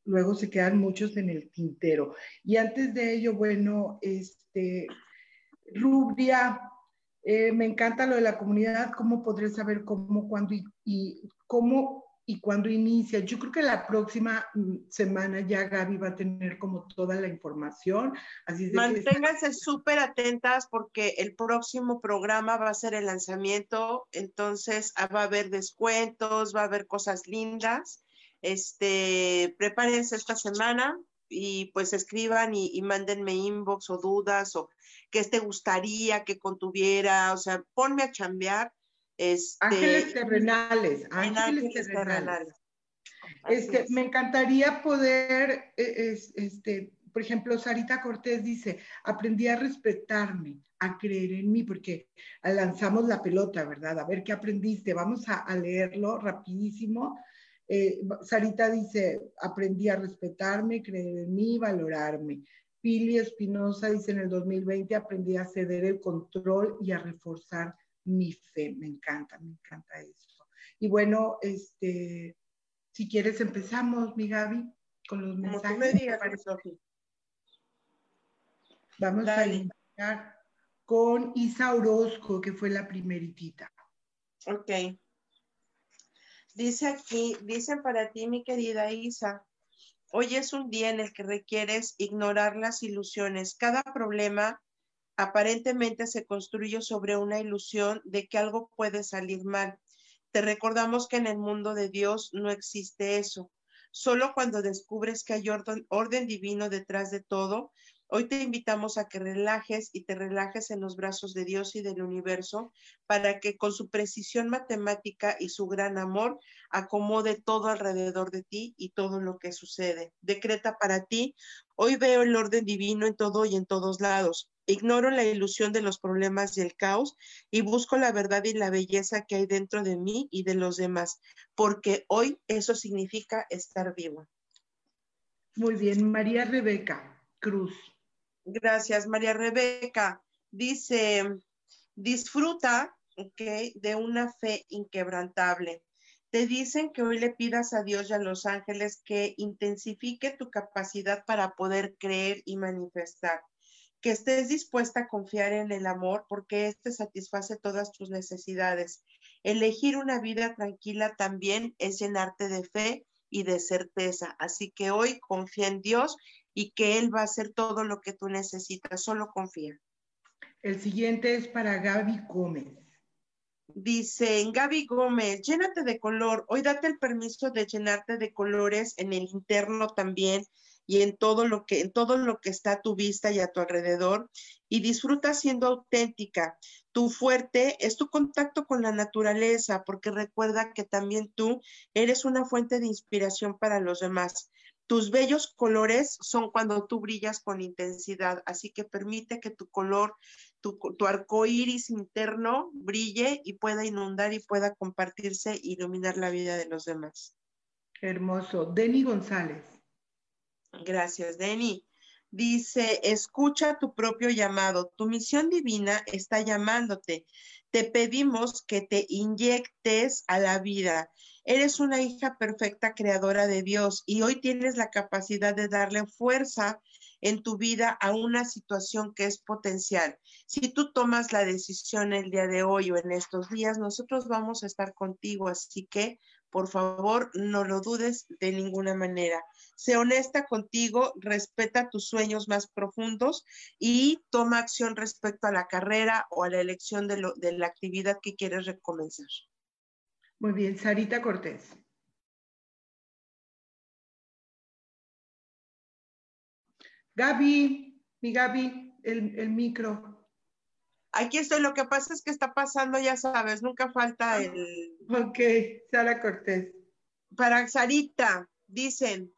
luego se quedan muchos en el tintero. Y antes de ello, bueno, este, Rubia, eh, me encanta lo de la comunidad, cómo podré saber cómo, cuándo y, cómo y cuando inicia. Yo creo que la próxima mm, semana ya Gaby va a tener como toda la información. Así Manténganse súper atentas porque el próximo programa va a ser el lanzamiento, entonces ah, va a haber descuentos, va a haber cosas lindas. Este, prepárense esta semana y pues escriban y, y mándenme inbox o dudas o qué te gustaría que contuviera, o sea, ponme a chambear este, ángeles terrenales, ángeles, terrenales. Es que me encantaría poder, e, este, por ejemplo, Sarita Cortés dice, aprendí a respetarme, a creer en mí, porque lanzamos la pelota, ¿verdad? A ver qué aprendiste. Vamos a, leerlo rapidísimo. Eh, Sarita dice, aprendí a respetarme, creer en mí, valorarme. Pili Espinosa dice, en el 2020 aprendí a ceder el control y a reforzar mi fe. Me encanta, me encanta eso. Y bueno, este, si quieres empezamos, mi Gaby, con los mensajes. Vamos a iniciar con Isa Orozco, que fue la primeritita. Ok. Dice aquí, dicen para ti, mi querida Isa, hoy es un día en el que requieres ignorar las ilusiones. Cada problema aparentemente se construye sobre una ilusión de que algo puede salir mal. Te recordamos que en el mundo de Dios no existe eso. Solo cuando descubres que hay orden, orden divino detrás de todo, Hoy te invitamos a que relajes y te relajes en los brazos de Dios y del universo para que con su precisión matemática y su gran amor acomode todo alrededor de ti y todo lo que sucede. Decreta para ti, hoy veo el orden divino en todo y en todos lados. Ignoro la ilusión de los problemas y el caos y busco la verdad y la belleza que hay dentro de mí y de los demás, porque hoy eso significa estar vivo. Muy bien, María Rebeca Cruz. Gracias, María Rebeca. Dice, disfruta de una fe inquebrantable. Te dicen que hoy le pidas a Dios y a los ángeles que intensifique tu capacidad para poder creer y manifestar que estés dispuesta a confiar en el amor porque éste satisface todas tus necesidades. Elegir una vida tranquila también es llenarte de fe y de certeza. Así que hoy confía en Dios y que Él va a hacer todo lo que tú necesitas. Solo confía. El siguiente es para Gaby Gómez. Dice Gaby Gómez, llénate de color. Hoy date el permiso de llenarte de colores en el interno también y en todo lo que en todo lo que está a tu vista y a tu alrededor y disfruta siendo auténtica. Tu fuerte es tu contacto con la naturaleza, porque recuerda que también tú eres una fuente de inspiración para los demás. Tus bellos colores son cuando tú brillas con intensidad, así que permite que tu color, tu, tu arco iris interno brille y pueda inundar y pueda compartirse e iluminar la vida de los demás. Hermoso. Denny González. Gracias, Denny. Dice, escucha tu propio llamado. Tu misión divina está llamándote. Te pedimos que te inyectes a la vida. Eres una hija perfecta creadora de Dios y hoy tienes la capacidad de darle fuerza en tu vida a una situación que es potencial. Si tú tomas la decisión el día de hoy o en estos días, nosotros vamos a estar contigo. Así que por favor, no lo dudes de ninguna manera. Sé honesta contigo, respeta tus sueños más profundos y toma acción respecto a la carrera o a la elección de, la actividad que quieres recomenzar. Muy bien, Sarita Cortés. Gaby, mi Gaby, el micro. Aquí estoy, lo que pasa es que está pasando, ya sabes, nunca falta el... Ok, Sara Cortés. Para Sarita, dicen,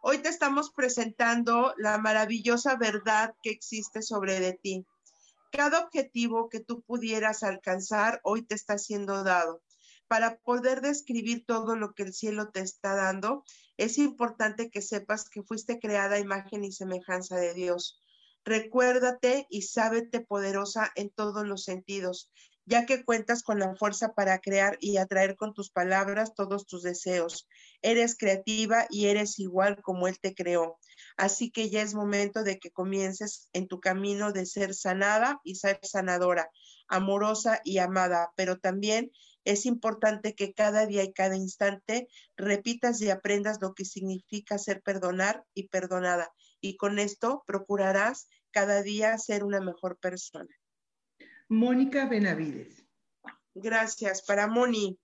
hoy te estamos presentando la maravillosa verdad que existe sobre de ti. Cada objetivo que tú pudieras alcanzar hoy te está siendo dado. Para poder describir todo lo que el cielo te está dando, es importante que sepas que fuiste creada a imagen y semejanza de Dios. Recuérdate y sábete poderosa en todos los sentidos, ya que cuentas con la fuerza para crear y atraer con tus palabras todos tus deseos. Eres creativa y eres igual como Él te creó. Así que ya es momento de que comiences en tu camino de ser sanada y ser sanadora, amorosa y amada, pero también es importante que cada día y cada instante repitas y aprendas lo que significa ser perdonar y perdonada y con esto procurarás cada día ser una mejor persona. Mónica Benavides. Gracias. Para Moni,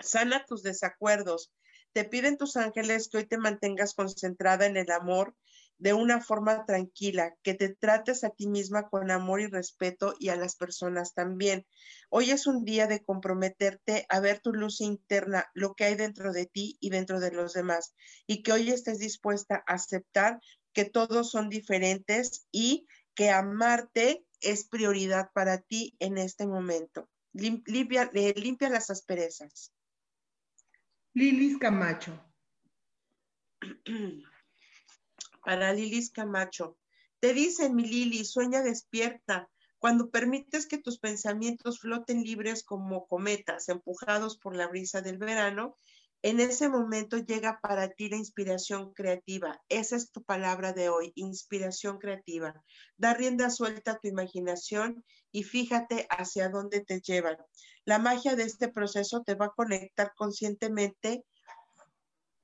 sana tus desacuerdos. Te piden tus ángeles que hoy te mantengas concentrada en el amor de una forma tranquila, que te trates a ti misma con amor y respeto y a las personas también. Hoy es un día de comprometerte a ver tu luz interna, lo que hay dentro de ti y dentro de los demás, y que hoy estés dispuesta a aceptar que todos son diferentes y que amarte es prioridad para ti en este momento. Limpia, eh, limpia las asperezas. Lilis Camacho. Para Lilis Camacho. Te dicen, mi Lili, sueña despierta. Cuando permites que tus pensamientos floten libres como cometas, empujados por la brisa del verano, en ese momento llega para ti la inspiración creativa. Esa es tu palabra de hoy, inspiración creativa. Da rienda suelta a tu imaginación y fíjate hacia dónde te llevan. La magia de este proceso te va a conectar conscientemente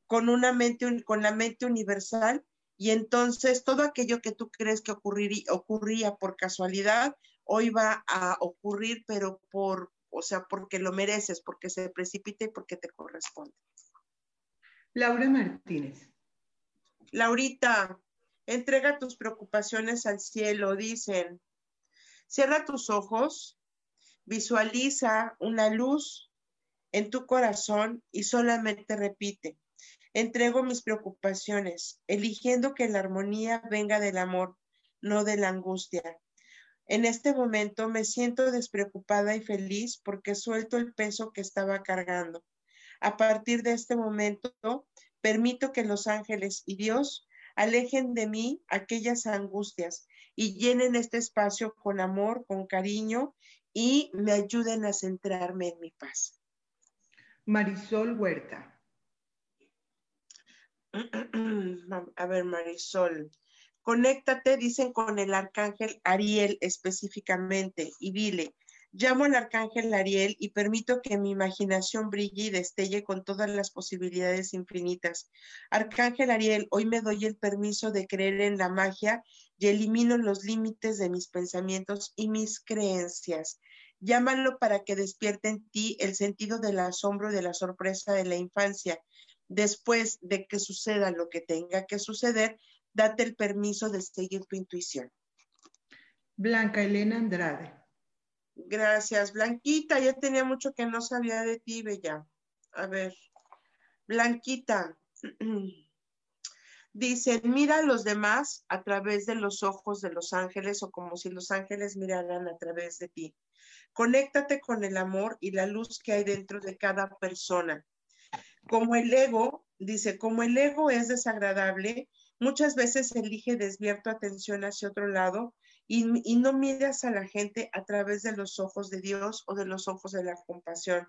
con una mente, con la mente universal y entonces todo aquello que tú crees que ocurriría, ocurría por casualidad, hoy va a ocurrir, pero por o sea, porque lo mereces, porque se precipita y porque te corresponde. Laura Martínez. Laurita, entrega tus preocupaciones al cielo, dicen. Cierra tus ojos, visualiza una luz en tu corazón y solamente repite. Entrego mis preocupaciones, eligiendo que la armonía venga del amor, no de la angustia. En este momento me siento despreocupada y feliz porque suelto el peso que estaba cargando. A partir de este momento, permito que los ángeles y Dios alejen de mí aquellas angustias y llenen este espacio con amor, con cariño y me ayuden a centrarme en mi paz. Marisol Huerta. A ver, Marisol. Conéctate, dicen, con el arcángel Ariel específicamente y dile, llamo al arcángel Ariel y permito que mi imaginación brille y destelle con todas las posibilidades infinitas. Arcángel Ariel, hoy me doy el permiso de creer en la magia y elimino los límites de mis pensamientos y mis creencias. Llámalo para que despierte en ti el sentido del asombro y de la sorpresa de la infancia. Después de que suceda lo que tenga que suceder, date el permiso de seguir tu intuición. Blanca Elena Andrade. Gracias, Blanquita. Ya tenía mucho que no sabía de ti, Bella. A ver, Blanquita. Dice, mira a los demás a través de los ojos de los ángeles o como si los ángeles miraran a través de ti. Conéctate con el amor y la luz que hay dentro de cada persona. Como el ego, dice, como el ego es desagradable, muchas veces elige desviar tu atención hacia otro lado y, no miras a la gente a través de los ojos de Dios o de los ojos de la compasión.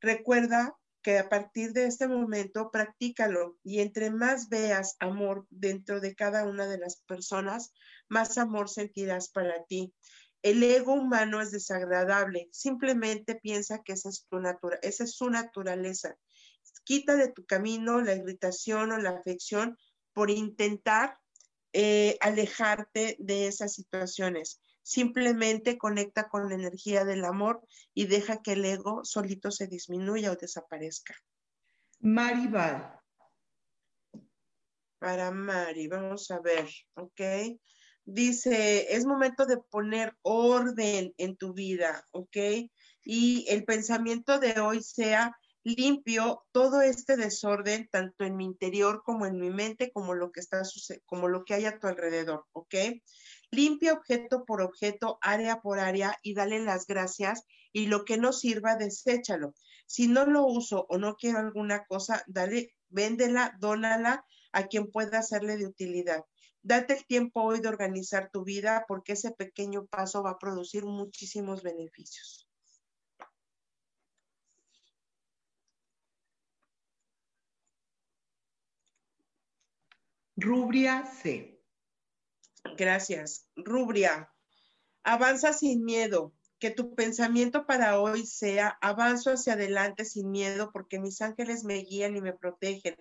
Recuerda que a partir de este momento practícalo y entre más veas amor dentro de cada una de las personas, más amor sentirás para ti. El ego humano es desagradable, simplemente piensa que esa es, tu natura, esa es su naturaleza. Quita de tu camino la irritación o la afección por intentar eh, alejarte de esas situaciones. Simplemente conecta con la energía del amor y deja que el ego solito se disminuya o desaparezca. Maribal. Para Mari, vamos a ver, ¿ok? Dice, es momento de poner orden en tu vida, ¿ok? Y el pensamiento de hoy sea limpio todo este desorden, tanto en mi interior como en mi mente, como lo que está como lo que hay a tu alrededor, ¿ok? Limpia objeto por objeto, área por área y dale las gracias y lo que no sirva, deséchalo. Si no lo uso o no quiero alguna cosa, dale, véndela, dónala a quien pueda hacerle de utilidad. Date el tiempo hoy de organizar tu vida porque ese pequeño paso va a producir muchísimos beneficios. Rubria C. Gracias. Rubria, avanza sin miedo. Que tu pensamiento para hoy sea, avanzo hacia adelante sin miedo porque mis ángeles me guían y me protegen.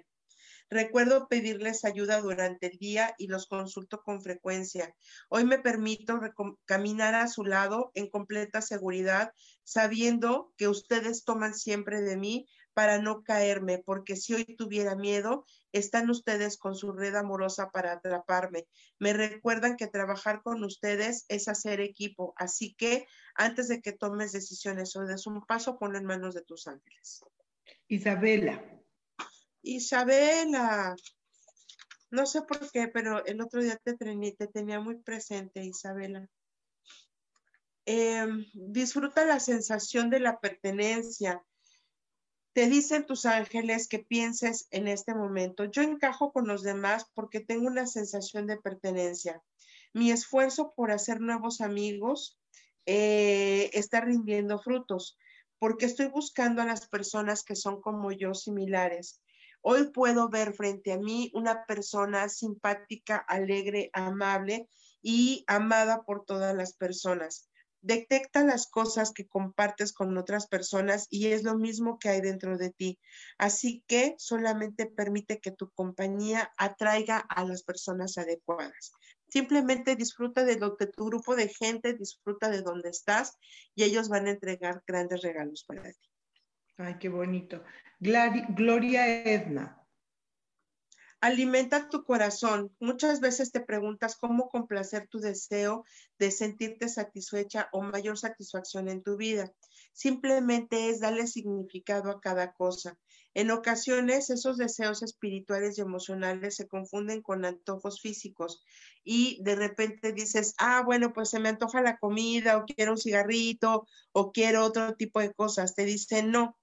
Recuerdo pedirles ayuda durante el día y los consulto con frecuencia. Hoy me permito caminar a su lado en completa seguridad, sabiendo que ustedes toman siempre de mí para no caerme, porque si hoy tuviera miedo, están ustedes con su red amorosa para atraparme. Me recuerdan que trabajar con ustedes es hacer equipo, así que antes de que tomes decisiones o des un paso, ponlo en manos de tus ángeles. Isabela. Isabela. No sé por qué, pero el otro día te, te tenía muy presente, Isabela. Em, disfruta la sensación de la pertenencia, te dicen tus ángeles que pienses en este momento, yo encajo con los demás porque tengo una sensación de pertenencia. Mi esfuerzo por hacer nuevos amigos eh, está rindiendo frutos porque estoy buscando a las personas que son como yo, similares. Hoy puedo ver frente a mí una persona simpática, alegre, amable y amada por todas las personas detecta las cosas que compartes con otras personas y es lo mismo que hay dentro de ti. Así que solamente permite que tu compañía atraiga a las personas adecuadas. Simplemente disfruta de lo que tu grupo de gente disfruta de donde estás y ellos van a entregar grandes regalos para ti. Ay, qué bonito. Gloria Edna. Alimenta tu corazón. Muchas veces te preguntas cómo complacer tu deseo de sentirte satisfecha o mayor satisfacción en tu vida. Simplemente es darle significado a cada cosa. En ocasiones esos deseos espirituales y emocionales se confunden con antojos físicos y de repente dices, ah, bueno, pues se me antoja la comida o quiero un cigarrito o quiero otro tipo de cosas. Te dicen, no,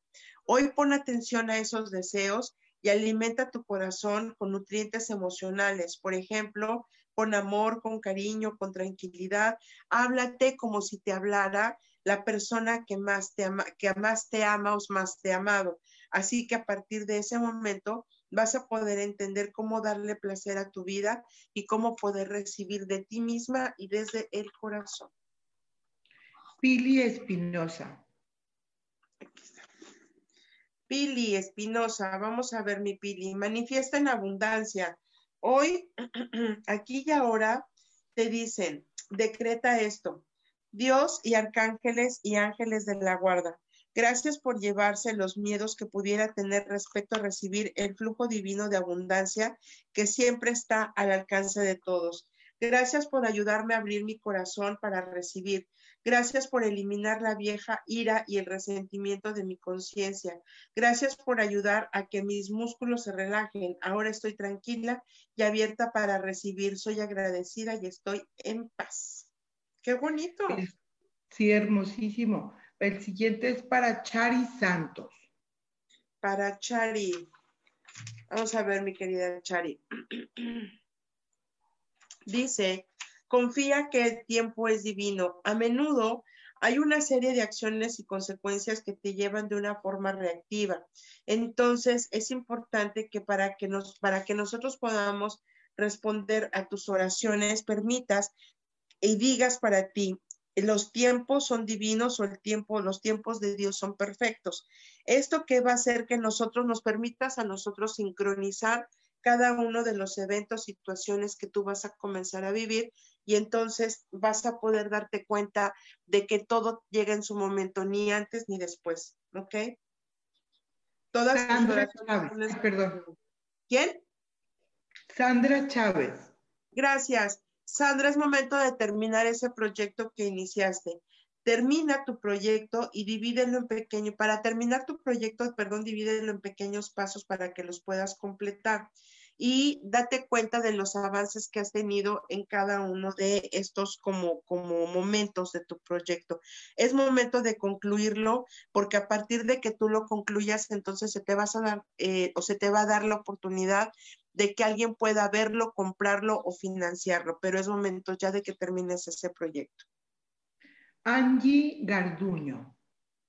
hoy pon atención a esos deseos y alimenta tu corazón con nutrientes emocionales. Por ejemplo, con amor, con cariño, con tranquilidad. Háblate como si te hablara la persona que más te ama, que más te ama o más te ha amado. Así que a partir de ese momento vas a poder entender cómo darle placer a tu vida y cómo poder recibir de ti misma y desde el corazón. Pili Espinosa. Pili Espinosa, vamos a ver mi Pili, manifiesta en abundancia. Hoy, aquí y ahora, te dicen, decreta esto. Dios y arcángeles y ángeles de la guarda, gracias por llevarse los miedos que pudiera tener respecto a recibir el flujo divino de abundancia que siempre está al alcance de todos. Gracias por ayudarme a abrir mi corazón para recibir. Gracias por eliminar la vieja ira y el resentimiento de mi conciencia. Gracias por ayudar a que mis músculos se relajen. Ahora estoy tranquila y abierta para recibir. Soy agradecida y estoy en paz. Qué bonito. Sí, hermosísimo. El siguiente es para Chari Santos. Para Chari. Vamos a ver, mi querida Chari. Dice, confía que el tiempo es divino. A menudo hay una serie de acciones y consecuencias que te llevan de una forma reactiva. Entonces, es importante que para que, nos, para que nosotros podamos responder a tus oraciones, permitas y digas para ti, los tiempos son divinos o el tiempo, los tiempos de Dios son perfectos. Esto que va a hacer que nosotros nos permitas a nosotros sincronizar cada uno de los eventos, situaciones que tú vas a comenzar a vivir y entonces vas a poder darte cuenta de que todo llega en su momento, ni antes ni después, ¿ok? Todas Sandra Chávez, perdón. ¿Quién? Sandra Chávez. Gracias. Sandra, es momento de terminar ese proyecto que iniciaste. Termina tu proyecto y divídelo en pequeño. Para terminar tu proyecto, perdón, divídelo en pequeños pasos para que los puedas completar. Y date cuenta de los avances que has tenido en cada uno de estos como, como momentos de tu proyecto. Es momento de concluirlo porque a partir de que tú lo concluyas, entonces se te, vas a dar, eh, o se te va a dar la oportunidad de que alguien pueda verlo, comprarlo o financiarlo, pero es momento ya de que termines ese proyecto. Angie Garduño.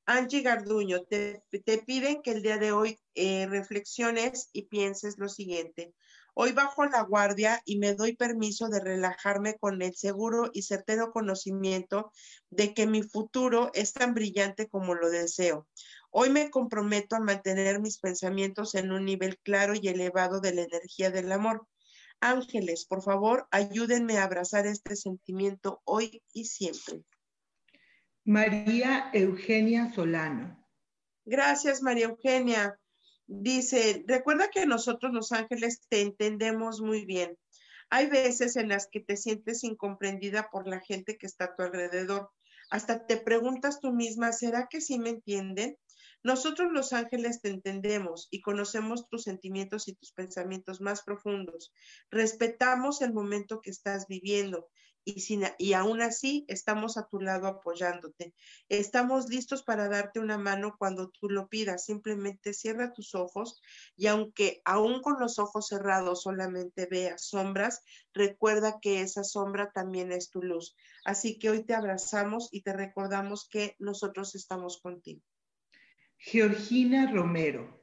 Angie Garduño, te, piden que el día de hoy eh, reflexiones y pienses lo siguiente. Hoy bajo la guardia y me doy permiso de relajarme con el seguro y certero conocimiento de que mi futuro es tan brillante como lo deseo. Hoy me comprometo a mantener mis pensamientos en un nivel claro y elevado de la energía del amor. Ángeles, por favor, ayúdenme a abrazar este sentimiento hoy y siempre. María Eugenia Solano. Gracias, María Eugenia. Dice, recuerda que nosotros los ángeles te entendemos muy bien. Hay veces en las que te sientes incomprendida por la gente que está a tu alrededor. Hasta te preguntas tú misma, ¿será que sí me entienden? Nosotros los ángeles te entendemos y conocemos tus sentimientos y tus pensamientos más profundos. Respetamos el momento que estás viviendo y, y aún así estamos a tu lado apoyándote. Estamos listos para darte una mano cuando tú lo pidas. Simplemente cierra tus ojos y aunque aún con los ojos cerrados solamente veas sombras, recuerda que esa sombra también es tu luz. Así que hoy te abrazamos y te recordamos que nosotros estamos contigo. Georgina Romero.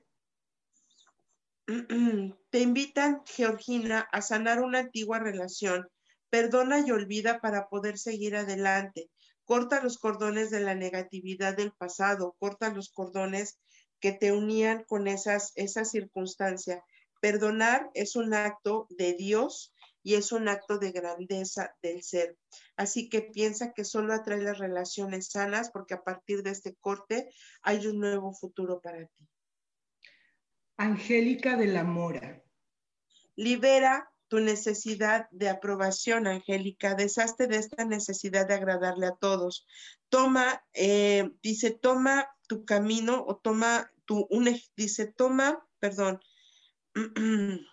Te invitan, Georgina, a sanar una antigua relación. Perdona y olvida para poder seguir adelante. Corta los cordones de la negatividad del pasado, corta los cordones que te unían con esas, esa circunstancia. Perdonar es un acto de Dios y es un acto de grandeza del ser. Así que piensa que solo atrae las relaciones sanas porque a partir de este corte hay un nuevo futuro para ti. Angélica de la Mora. Libera tu necesidad de aprobación, Angélica. Deshazte de esta necesidad de agradarle a todos. Toma, eh, dice, toma tu camino o toma tu, dice, toma, perdón,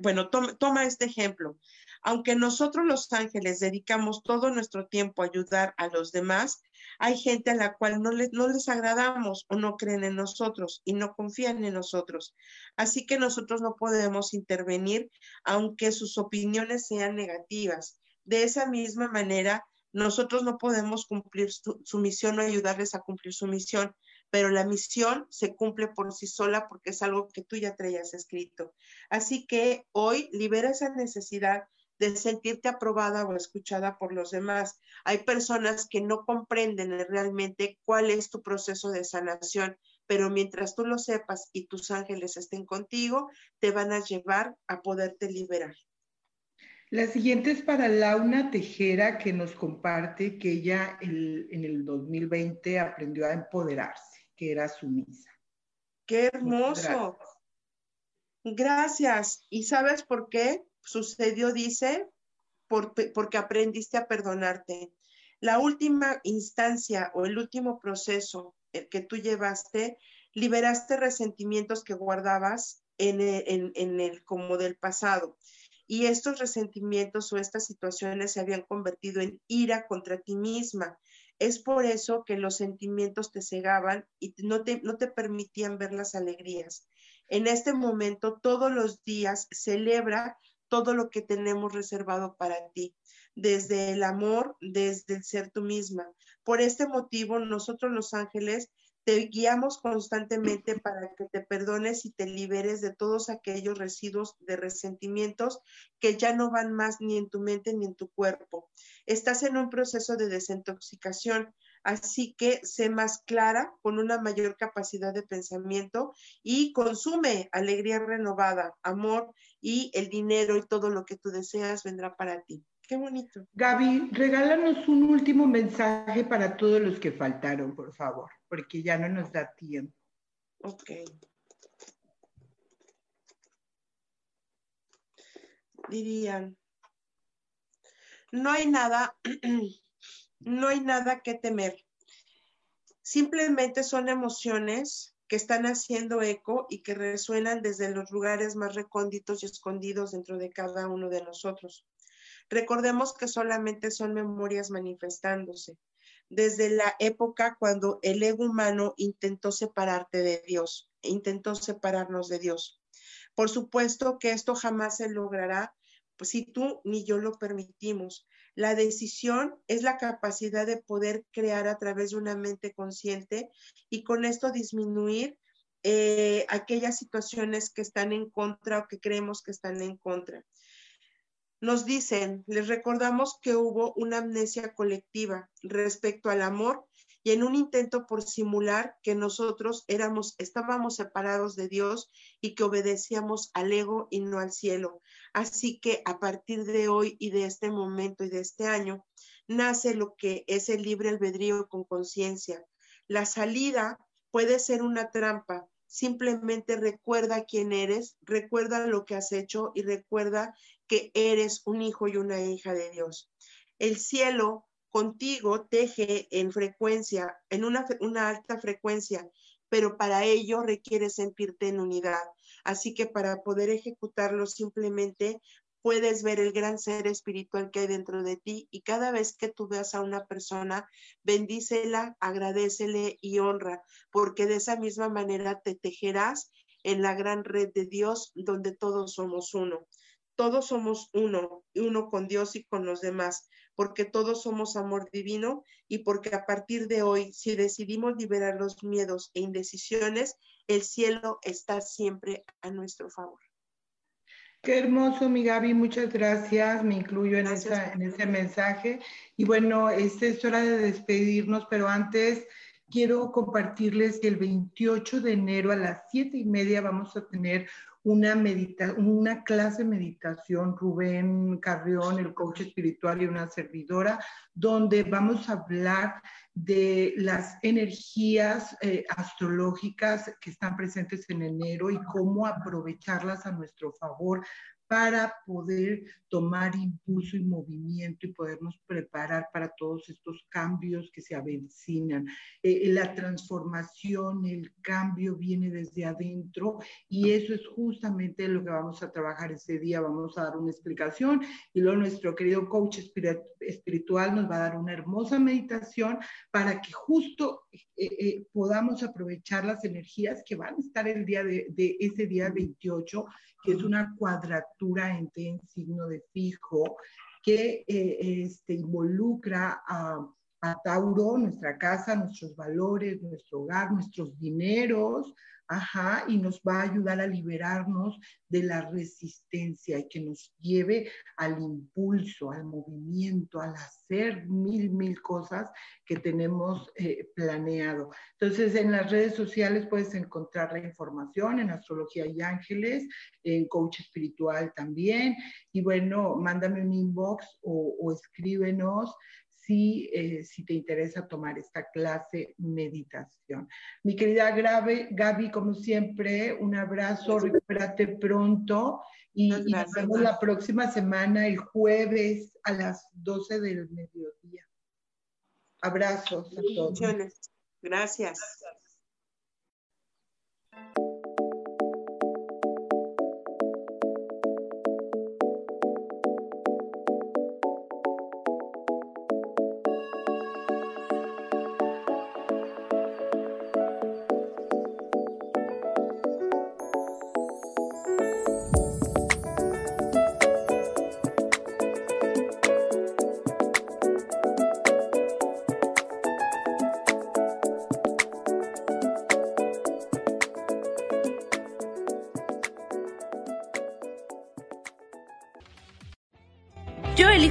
bueno, toma, este ejemplo. Aunque nosotros los ángeles dedicamos todo nuestro tiempo a ayudar a los demás, hay gente a la cual no les, no les agradamos o no creen en nosotros y no confían en nosotros. Así que nosotros no podemos intervenir aunque sus opiniones sean negativas. De esa misma manera, nosotros no podemos cumplir su, su misión o ayudarles a cumplir su misión pero la misión se cumple por sí sola porque es algo que tú ya traías escrito. Así que hoy libera esa necesidad de sentirte aprobada o escuchada por los demás. Hay personas que no comprenden realmente cuál es tu proceso de sanación, pero mientras tú lo sepas y tus ángeles estén contigo, te van a llevar a poderte liberar. La siguiente es para Launa Tejera, que nos comparte que ella en el 2020 aprendió a empoderarse que era sumisa. Qué hermoso. Gracias. ¿Y sabes por qué sucedió? Dice, porque aprendiste a perdonarte. La última instancia o el último proceso que tú llevaste, liberaste resentimientos que guardabas en el, en el como del pasado. Y estos resentimientos o estas situaciones se habían convertido en ira contra ti misma. Es por eso que los sentimientos te cegaban y no te, no te permitían ver las alegrías. En este momento, todos los días, celebra todo lo que tenemos reservado para ti, desde el amor, desde el ser tú misma. Por este motivo, nosotros los ángeles te guiamos constantemente para que te perdones y te liberes de todos aquellos residuos de resentimientos que ya no van más ni en tu mente ni en tu cuerpo. Estás en un proceso de desintoxicación, así que sé más clara, con una mayor capacidad de pensamiento y consume alegría renovada, amor y el dinero y todo lo que tú deseas vendrá para ti. Qué bonito. Gaby, regálanos un último mensaje para todos los que faltaron, por favor, porque ya no nos da tiempo. Ok. Dirían, no hay nada, no hay nada que temer. Simplemente son emociones que están haciendo eco y que resuenan desde los lugares más recónditos y escondidos dentro de cada uno de nosotros. Recordemos que solamente son memorias manifestándose. Desde la época cuando el ego humano intentó separarte de Dios, intentó separarnos de Dios. Por supuesto que esto jamás se logrará pues, si tú ni yo lo permitimos. La decisión es la capacidad de poder crear a través de una mente consciente y con esto disminuir eh, aquellas situaciones que están en contra o que creemos que están en contra. Nos dicen, les recordamos que hubo una amnesia colectiva respecto al amor y en un intento por simular que nosotros éramos, estábamos separados de Dios y que obedecíamos al ego y no al cielo. Así que a partir de hoy y de este momento y de este año, nace lo que es el libre albedrío con conciencia. La salida puede ser una trampa, simplemente recuerda quién eres, recuerda lo que has hecho y recuerda que eres un hijo y una hija de Dios. El cielo contigo teje en frecuencia, en una, alta frecuencia, pero para ello requiere sentirte en unidad. Así que para poder ejecutarlo simplemente puedes ver el gran ser espiritual que hay dentro de ti y cada vez que tú veas a una persona, bendícela, agradecele y honra, porque de esa misma manera te tejerás en la gran red de Dios donde todos somos uno todos somos uno, uno con Dios y con los demás, porque todos somos amor divino y porque a partir de hoy, si decidimos liberar los miedos e indecisiones, el cielo está siempre a nuestro favor. Qué hermoso, mi Gaby, muchas gracias. Me incluyo en, en ese mensaje. Y bueno, es, es hora de despedirnos, pero antes quiero compartirles que el 28 de enero a las siete y media vamos a tener una, medita una clase de meditación, Rubén Carrión, el coach espiritual y una servidora, donde vamos a hablar de las energías eh, astrológicas que están presentes en enero y cómo aprovecharlas a nuestro favor para poder tomar impulso y movimiento y podernos preparar para todos estos cambios que se avecinan. Eh, la transformación, el cambio viene desde adentro y eso es justamente lo que vamos a trabajar ese día. Vamos a dar una explicación y luego nuestro querido coach espiritual nos va a dar una hermosa meditación para que justo eh, eh, podamos aprovechar las energías que van a estar el día de, de ese día 28 que es una cuadratura en T en signo de fijo, que eh, este, involucra a, a Tauro, nuestra casa, nuestros valores, nuestro hogar, nuestros dineros, Ajá, y nos va a ayudar a liberarnos de la resistencia y que nos lleve al impulso, al movimiento, al hacer mil, mil cosas que tenemos eh, planeado. Entonces, en las redes sociales puedes encontrar la información en Astrología y Ángeles, en Coach Espiritual también. Y bueno, mándame un inbox o, o escríbenos si, eh, si te interesa tomar esta clase meditación. Mi querida Grave, Gaby, como siempre, un abrazo, recupérate pronto y, y nos vemos la próxima semana, el jueves a las 12 del mediodía. Abrazos a todos. Gracias.